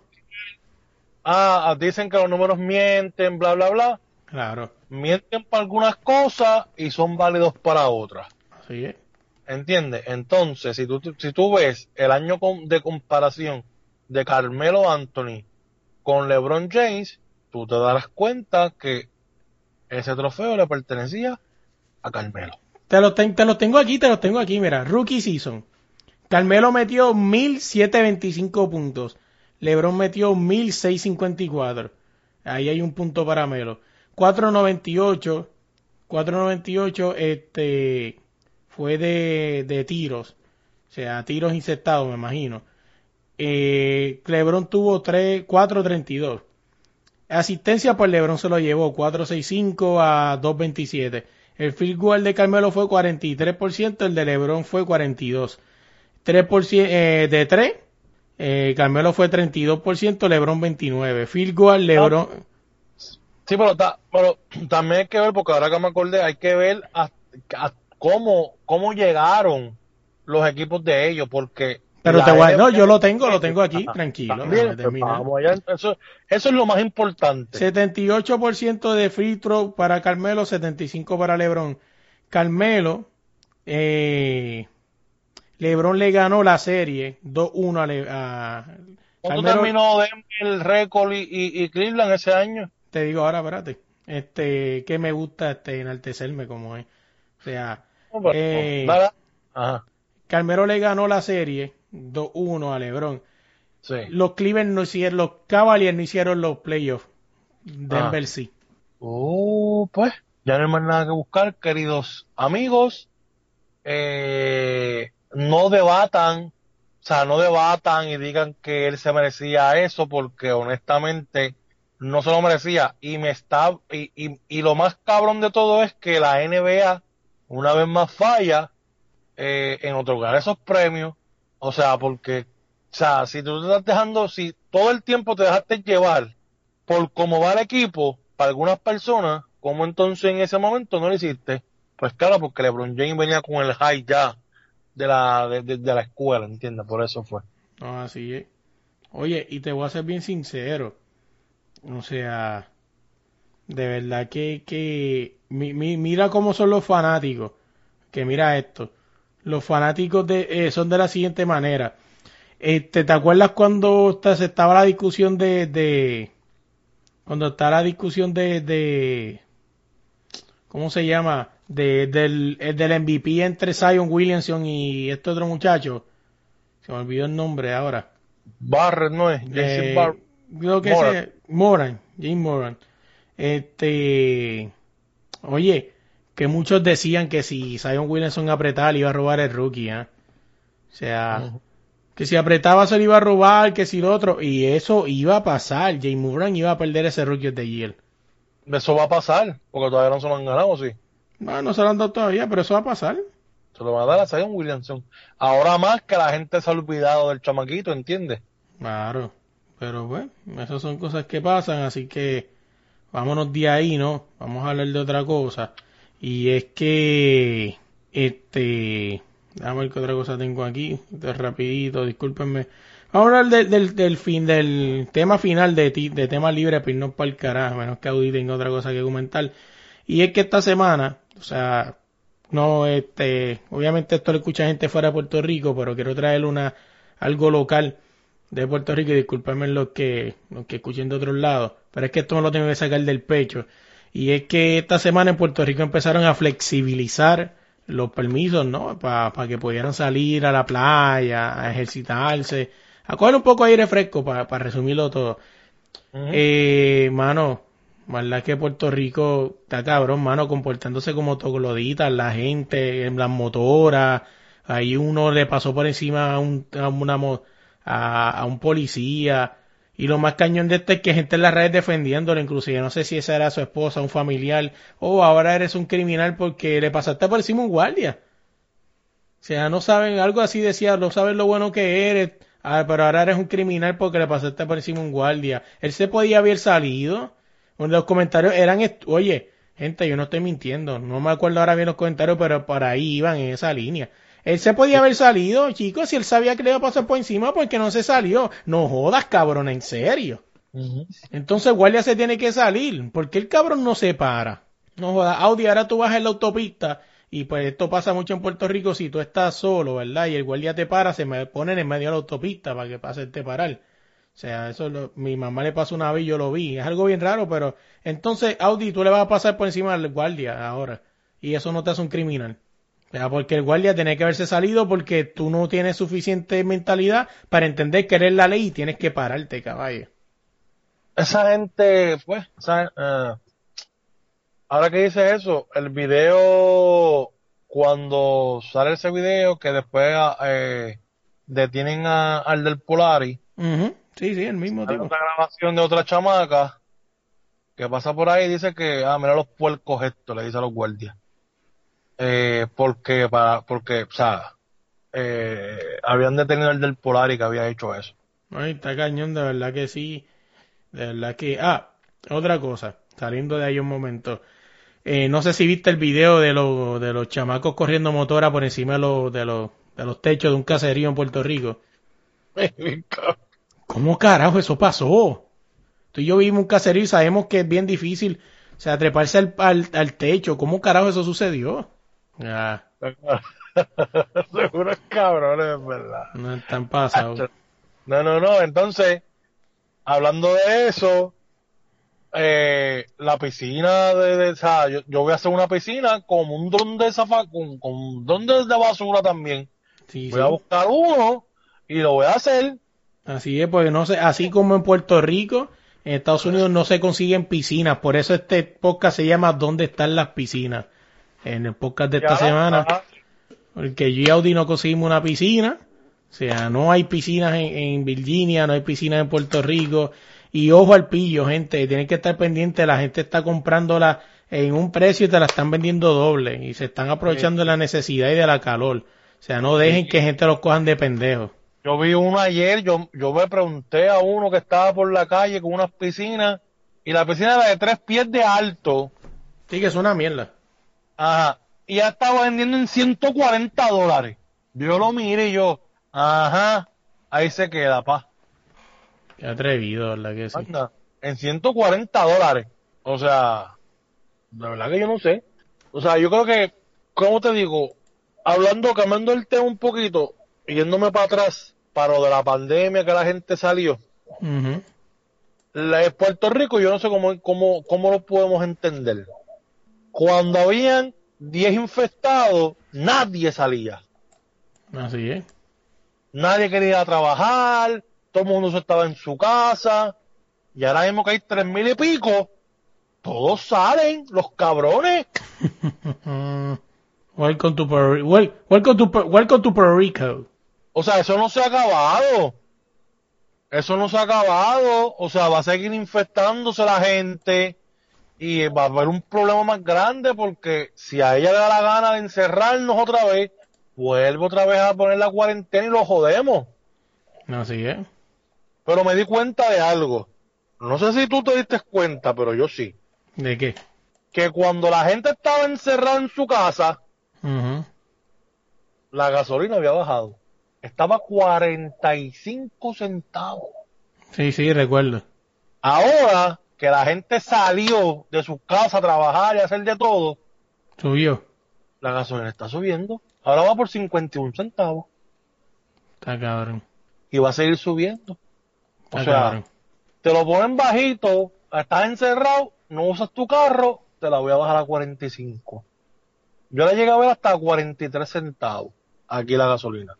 Ah, ah, dicen que los números mienten, bla, bla, bla. Claro, Mienten para algunas cosas y son válidos para otras. así es. ¿Entiendes? Entonces, si tú, si tú ves el año de comparación de Carmelo Anthony con LeBron James, tú te darás cuenta que ese trofeo le pertenecía a Carmelo. Te ten- te los tengo aquí, te los tengo aquí, mira. Rookie Season. Carmelo metió 1725 puntos. LeBron metió 1654. Ahí hay un punto para Melo. 498. 498 este, fue de, de tiros. O sea, tiros incestados, me imagino. Eh, LeBron tuvo 3, 432. Asistencia, pues LeBron se lo llevó 465 a 227. El field goal de Carmelo fue 43%, el de LeBron fue 42. 3% eh, de 3, eh, Carmelo fue 32%, LeBron 29. Field goal, LeBron Sí, pero, ta- pero también hay que ver, porque ahora que me acordé, hay que ver a- a cómo, cómo llegaron los equipos de ellos, porque... Pero te voy a- no, yo lo tengo, lo tengo aquí, Ajá, tranquilo, también, vamos allá, eso, eso es lo más importante. 78% de free throw para Carmelo, 75 para LeBron. Carmelo, eh, LeBron le ganó la serie 2-1 a, Le- a ¿Cuánto Carmelo- terminó el récord y, y, y Cleveland ese año? Te digo ahora, espérate. Este, que me gusta este enaltecerme como es. O sea, No, pero- Eh. dale. Ajá, Carmelo le ganó la serie 2-1 a LeBron. sí. Los Cleveland no hicieron, los Cavaliers no hicieron los playoffs. Denver Ah. sí. Uh, pues, ya no hay más nada que buscar, queridos amigos. Eh, no debatan, o sea, no debatan y digan que él se merecía eso, porque honestamente no se lo merecía. Y me está, y, y, y lo más cabrón de todo es que la NBA una vez más falla eh, en otorgar esos premios. O sea, porque, o sea, si tú te estás dejando, si todo el tiempo te dejaste llevar por cómo va el equipo, para algunas personas, ¿cómo entonces en ese momento no lo hiciste? Pues claro, porque LeBron James venía con el high ya de la, de, de- la escuela, ¿entiendes? Por eso fue. No, así. Oye, y te voy a ser bien sincero. O sea, de verdad que, que mi- mi- mira cómo son los fanáticos. Que mira esto. Los fanáticos de, eh, son de la siguiente manera. Este, ¿te acuerdas cuando se estaba la discusión de, de cuando está la discusión de, de ¿cómo se llama? De, del, del MVP entre Zion Williamson y este otro muchacho. Se me olvidó el nombre ahora. Barrett no es, Eh, creo que Moran. Moran, James Moran. Este, oye, que muchos decían que si Zion Williamson apretaba le iba a robar el rookie, ¿ah? O sea, que si apretaba se lo iba a robar, que si lo otro, y eso iba a pasar. James Moran iba a perder ese rookie de Yale. Eso va a pasar, porque todavía no se lo han ganado, sí. No, no se lo han dado todavía, pero eso va a pasar. Se lo van a dar a Zion Williamson. Ahora más que la gente se ha olvidado del chamaquito, ¿entiendes? Claro, pero bueno, esas son cosas que pasan, así que vámonos de ahí, ¿no? Vamos a hablar de otra cosa. Y es que, este, déjame ver qué otra cosa tengo aquí, esto es rapidito, discúlpenme. Vamos a hablar del, del, del fin, del tema final de, ti- de tema libre, pues no para el carajo, menos que Audi tenga otra cosa que comentar. Y es que esta semana, o sea, no, este, obviamente esto lo escucha gente fuera de Puerto Rico, pero quiero traer una, algo local. De Puerto Rico, y discúlpenme los que, los que escuchen de otros lados, pero es que esto me lo tengo que sacar del pecho. Y es que esta semana en Puerto Rico empezaron a flexibilizar los permisos, ¿no? Para que pudieran salir a la playa, a ejercitarse, a coger un poco de aire fresco, para resumirlo todo. eh, mano, verdad que Puerto Rico está cabrón, mano, comportándose como togloditas, la gente, en las motoras, ahí uno le pasó por encima a un, a una, a, un policía, y lo más cañón de esto es que gente en las redes defendiéndolo, inclusive no sé si esa era su esposa, un familiar, o ahora eres un criminal porque le pasaste por encima un guardia. O sea, no saben, algo así decía, no saben lo bueno que eres, ah, pero ahora eres un criminal porque le pasaste por encima un guardia. Él se podía haber salido. Los comentarios eran, oye, gente, yo no estoy mintiendo, no me acuerdo ahora bien los comentarios, pero por ahí iban en esa línea. Él se podía haber salido, chicos, si él sabía que le iba a pasar por encima, porque no se salió. No jodas, cabrón, en serio. Entonces, guardia se tiene que salir. porque el cabrón no se para? No jodas, Audi, ahora tú vas en la autopista y pues esto pasa mucho en Puerto Rico si tú estás solo, ¿verdad? Y el guardia te para, se me ponen en medio de la autopista para que pase este parar. O sea, eso lo, mi mamá le pasó una vez y yo lo vi. Es algo bien raro, pero entonces, Audi, tú le vas a pasar por encima del guardia ahora. Y eso no te hace un criminal porque el guardia tiene que haberse salido porque tú no tienes suficiente mentalidad para entender que eres la ley y tienes que pararte, caballo. Esa gente, pues, eh, ahora que dice eso, el video, cuando sale ese video, que después eh, detienen al del Polari. Sí, sí, el mismo tipo. Una grabación de otra chamaca que pasa por ahí y dice que, ah, mira los puercos estos, le dice a los guardias eh, porque, para, porque, o sea, eh, habían detenido el del Polar y que había hecho eso. Ay, está cañón, de verdad que sí. De verdad que. Ah, otra cosa, saliendo de ahí un momento. Eh, no sé si viste el video de, los de los chamacos corriendo motora por encima de, los de, los, de los techos de un caserío en Puerto Rico. ¿Cómo carajo eso pasó? Tú y yo vimos un caserío y sabemos que es bien difícil, o sea, treparse al, al, al techo. ¿Cómo carajo eso sucedió? Ah. Seguro es cabrones, verdad. No están pasados. No, no, no. Entonces, hablando de eso, eh, la piscina de, o sea, yo, voy a hacer una piscina con un don de zafa, con, con don de, basura también. voy a buscar uno y lo voy a hacer. Así es, porque no sé, así como en Puerto Rico, en Estados Unidos no se consiguen piscinas, por eso este podcast se llama ¿Dónde están las piscinas? En el podcast de esta semana. Porque yo y Audi no conseguimos una piscina. O sea, no hay piscinas en, Virginia, no hay piscinas en Puerto Rico. Y ojo al pillo, gente, tienen que estar pendientes, la gente está comprándola en un precio y te la están vendiendo doble. Y se están aprovechando de la necesidad y de la calor. O sea, no dejen que gente los cojan de pendejos. Yo vi uno ayer, yo, yo me pregunté a uno que estaba por la calle con unas piscinas, y la piscina era de tres pies de alto. Sí, que es una mierda. Ajá. Y ya estaba vendiendo en 140 dólares. Yo lo mire y yo, ajá, ahí se queda, pa. Qué atrevido, ¿verdad que sí? Anda, en 140 dólares. O sea, la verdad que yo no sé. O sea, yo creo que, ¿cómo te digo? Hablando, cambiando el tema un poquito, yéndome para atrás, para lo de la pandemia que la gente salió. la de Puerto Rico, yo no sé cómo, cómo, cómo lo podemos entender. Cuando habían 10 infectados, nadie salía. Así es. Nadie quería trabajar, todo el mundo estaba en su casa, y ahora mismo que hay tres mil y pico, todos salen, los cabrones. welcome to Puerto, welcome to, welcome to Puerto Rico. O sea, eso no se ha acabado. Eso no se ha acabado. O sea, va a seguir infectándose la gente y va a haber un problema más grande porque si a ella le da la gana de encerrarnos otra vez, vuelvo otra vez a poner la cuarentena y lo jodemos. Así es. Pero me di cuenta de algo. No sé si tú te diste cuenta, pero yo sí. ¿De qué? Que cuando la gente estaba encerrada en su casa, la gasolina había bajado. Estaba 45 centavos. Sí, sí, recuerdo. Ahora que la gente salió de su casa a trabajar y a hacer de todo. Subió. La gasolina está subiendo. Ahora va por 51 centavos. Está cabrón. y va a seguir subiendo. O sea, cabrón. te lo ponen bajito, estás encerrado, no usas tu carro, te la voy a bajar a 45. Yo la llegué a ver hasta 43 centavos aquí la gasolina.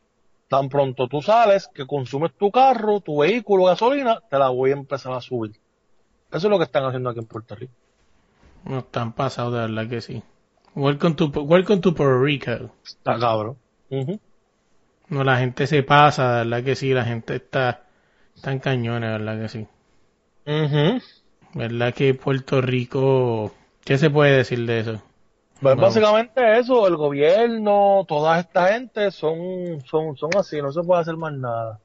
Tan pronto tú sales, que consumes tu carro, tu vehículo, gasolina, te la voy a empezar a subir. Eso es lo que están haciendo aquí en Puerto Rico. No están pasados, de verdad que sí. Welcome to, welcome to Puerto Rico. Está cabrón. No, la gente se pasa, de verdad que sí, la gente está, en cañones, de verdad que sí. Ujú. ¿Verdad que Puerto Rico, qué se puede decir de eso? Pues básicamente eso, el gobierno, toda esta gente son, son, son así, no se puede hacer más nada.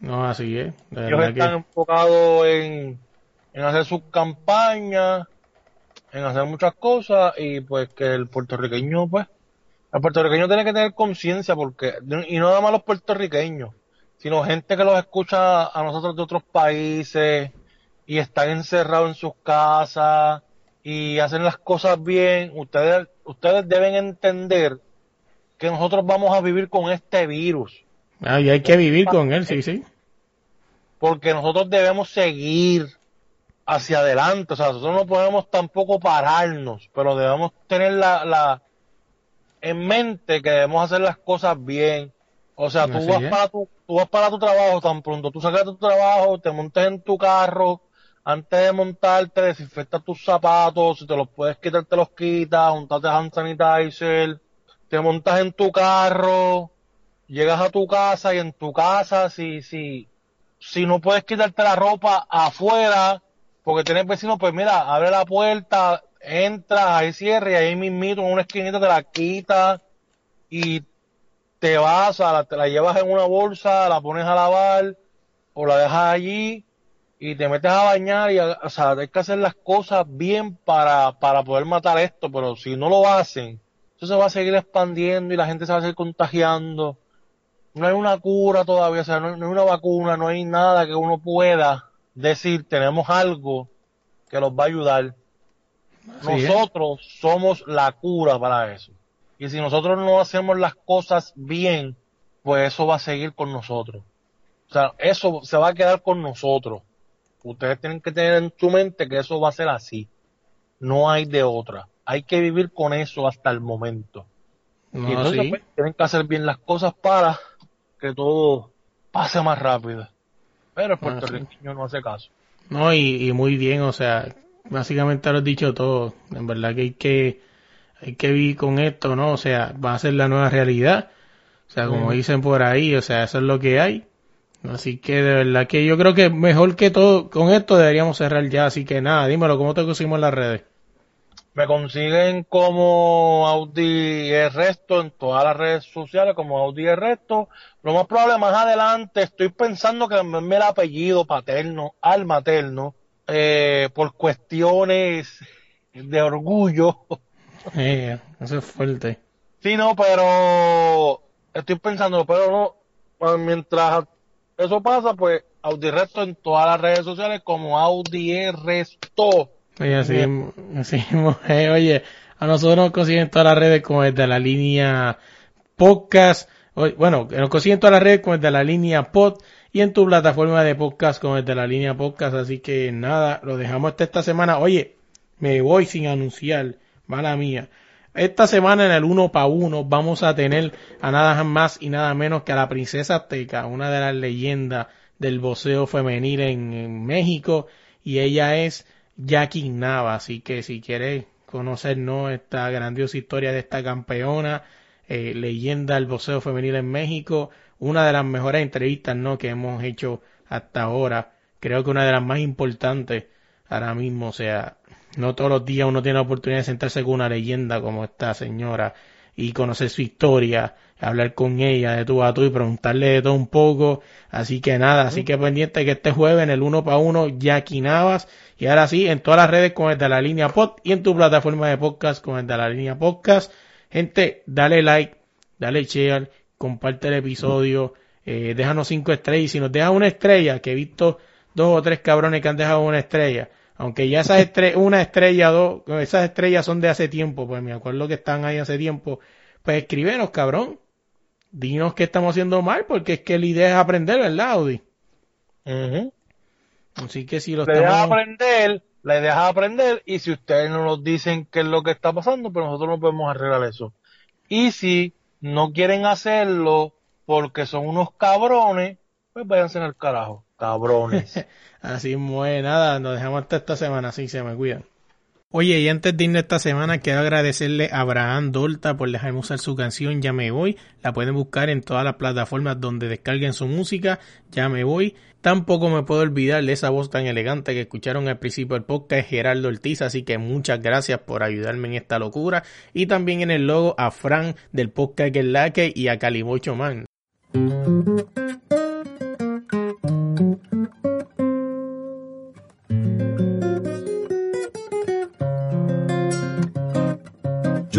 No, así es, de Ellos están que enfocados en, en hacer sus campañas, en hacer muchas cosas y pues que el puertorriqueño, pues, el puertorriqueño tiene que tener conciencia porque, y no nada más los puertorriqueños, sino gente que los escucha a nosotros de otros países y están encerrados en sus casas y hacen las cosas bien, ustedes, ustedes deben entender que nosotros vamos a vivir con este virus. Ah, y hay que vivir con él, sí, sí. porque nosotros debemos seguir hacia adelante, o sea, nosotros no podemos tampoco pararnos, pero debemos tener la, la en mente que debemos hacer las cosas bien. O sea, tú vas para tu, tú vas para tu trabajo, tan pronto tú sacas tu trabajo, te montes en tu carro, antes de montarte, desinfectas tus zapatos, si te los puedes quitar, te los quitas, juntate hand sanitizer, te montas en tu carro, llegas a tu casa y en tu casa, si, si, si no puedes quitarte la ropa afuera, porque tienes vecinos, pues mira, abre la puerta, entras, ahí cierra y ahí mismito en una esquinita te la quitas y te vas, a la, te la llevas en una bolsa, la pones a lavar o la dejas allí y te metes a bañar y, o sea, hay que hacer las cosas bien para, para poder matar esto, pero si no lo hacen, eso se va a seguir expandiendo y la gente se va a seguir contagiando. No hay una cura todavía, o sea, no, no hay una vacuna, no hay nada que uno pueda decir, tenemos algo que los va a ayudar. Es. Nosotros somos la cura para eso. Y si nosotros no hacemos las cosas bien, pues eso va a seguir con nosotros. O sea, eso se va a quedar con nosotros. Ustedes tienen que tener en su mente que eso va a ser así. No hay de otra. Hay que vivir con eso hasta el momento. y entonces sí. pues, tienen que hacer bien las cosas para que todo pase más rápido. Pero el Ah, puertorriqueño no hace caso. No, y, y muy bien, o sea, básicamente lo has dicho todo. En verdad que hay que, hay que vivir con esto, ¿no? O sea, va a ser la nueva realidad. O sea, como Mm. dicen por ahí, o sea, eso es lo que hay. Así que de verdad que yo creo que mejor que todo, con esto deberíamos cerrar ya. Así que nada, dímelo, ¿cómo te conseguimos en las redes? Me consiguen como Audi resto en todas las redes sociales como Audi resto. Lo más probable más adelante estoy pensando que cambiarme el apellido paterno al materno eh, por cuestiones de orgullo. Eh, eso es fuerte. Sí, no, pero estoy pensando, pero no, pues, mientras eso pasa, pues Audi Resto en todas las redes sociales como Audi resto. Oye, así, así eh, oye, a nosotros nos consiguen todas las redes como desde la línea podcast, o- bueno, nos consiguen todas las redes como desde la línea pod y en tu plataforma de podcast como desde la línea podcast, así que nada, lo dejamos hasta esta semana. Oye, me voy sin anunciar, mala mía. Esta semana en el uno pa uno vamos a tener a nada más y nada menos que a la princesa azteca, una de las leyendas del boxeo femenil en, en México. Y ella es Jackie Nava, así que si quieres conocer ¿no? esta grandiosa historia de esta campeona, eh, leyenda del boxeo femenil en México, una de las mejores entrevistas ¿no? que hemos hecho hasta ahora, creo que una de las más importantes ahora mismo, o sea, no todos los días uno tiene la oportunidad de sentarse con una leyenda como esta señora y conocer su historia, hablar con ella de tú a tú y preguntarle de todo un poco. Así que nada, así que pendiente que este jueves en el uno para uno, Jackie Navas. Y ahora sí, en todas las redes con el de la línea pod y en tu plataforma de podcast con el de la línea podcast. Gente, dale like, dale share, comparte el episodio, eh, déjanos cinco estrellas. Y si nos dejas una estrella, que he visto dos o tres cabrones que han dejado una estrella, aunque ya esas estre una estrella, dos, esas estrellas son de hace tiempo, pues me acuerdo que están ahí hace tiempo, pues escríbenos, cabrón. dinos que estamos haciendo mal, porque es que la idea es aprender, ¿verdad, Audi? Así que si lo la estamos... idea es aprender, la idea es aprender, y si ustedes no nos dicen qué es lo que está pasando, pues nosotros no podemos arreglar eso. Y si no quieren hacerlo porque son unos cabrones, pues váyanse al carajo, cabrones. Así es, nada, nos dejamos hasta esta semana, así se me cuidan. Oye, y antes de irnos esta semana, quiero agradecerle a Abraham Dolta por dejarme usar su canción Ya me voy. La pueden buscar en todas las plataformas donde descarguen su música. Ya me voy. Tampoco me puedo olvidar de esa voz tan elegante que escucharon al principio del podcast, Gerardo Ortiz. Así que muchas gracias por ayudarme en esta locura. Y también en el logo a Fran del podcast Que Laque y a Calimocho Man.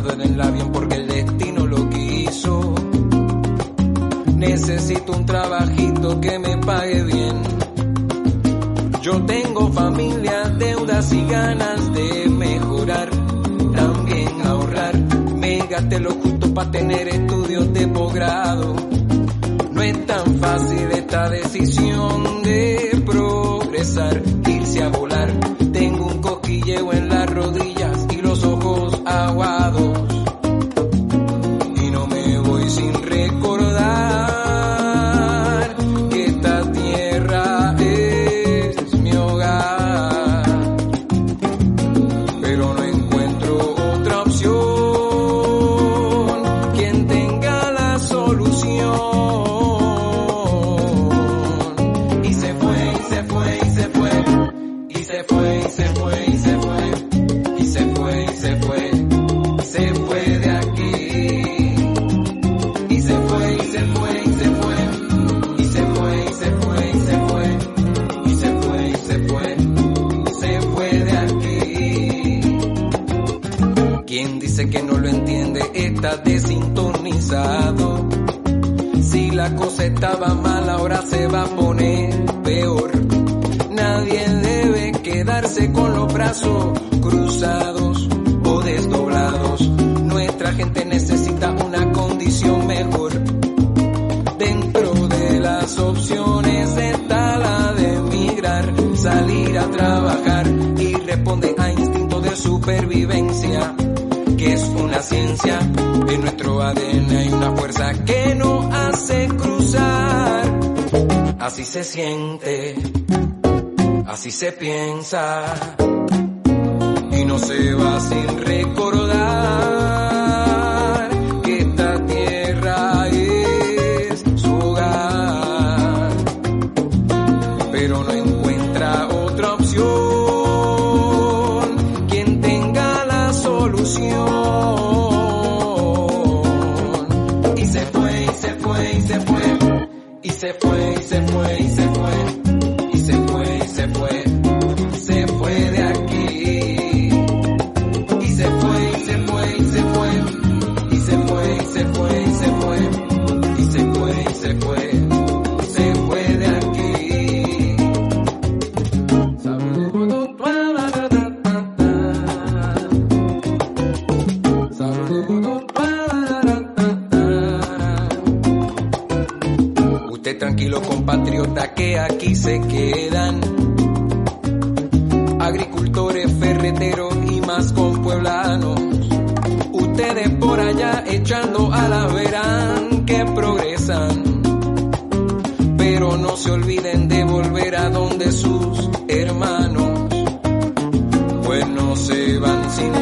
Sentado en el avión porque el destino lo quiso. Necesito un trabajito que me pague bien. Yo tengo familia, deudas y ganas de mejorar. También ahorrar. Me gasté lo justo para tener estudios de posgrado. No es tan fácil esta decisión de pro irse a volar. Tengo un cosquilleo en estaba mal, ahora se va a poner peor. Nadie debe quedarse con los brazos cruzados o desdoblados. Nuestra gente necesita una condición mejor. Dentro de las opciones está la de emigrar, salir a trabajar y responde a instinto de supervivencia, que es una ciencia. En nuestro ADN hay una fuerza que no hace Así se siente, así se piensa, y no se va sin recordar. se van sin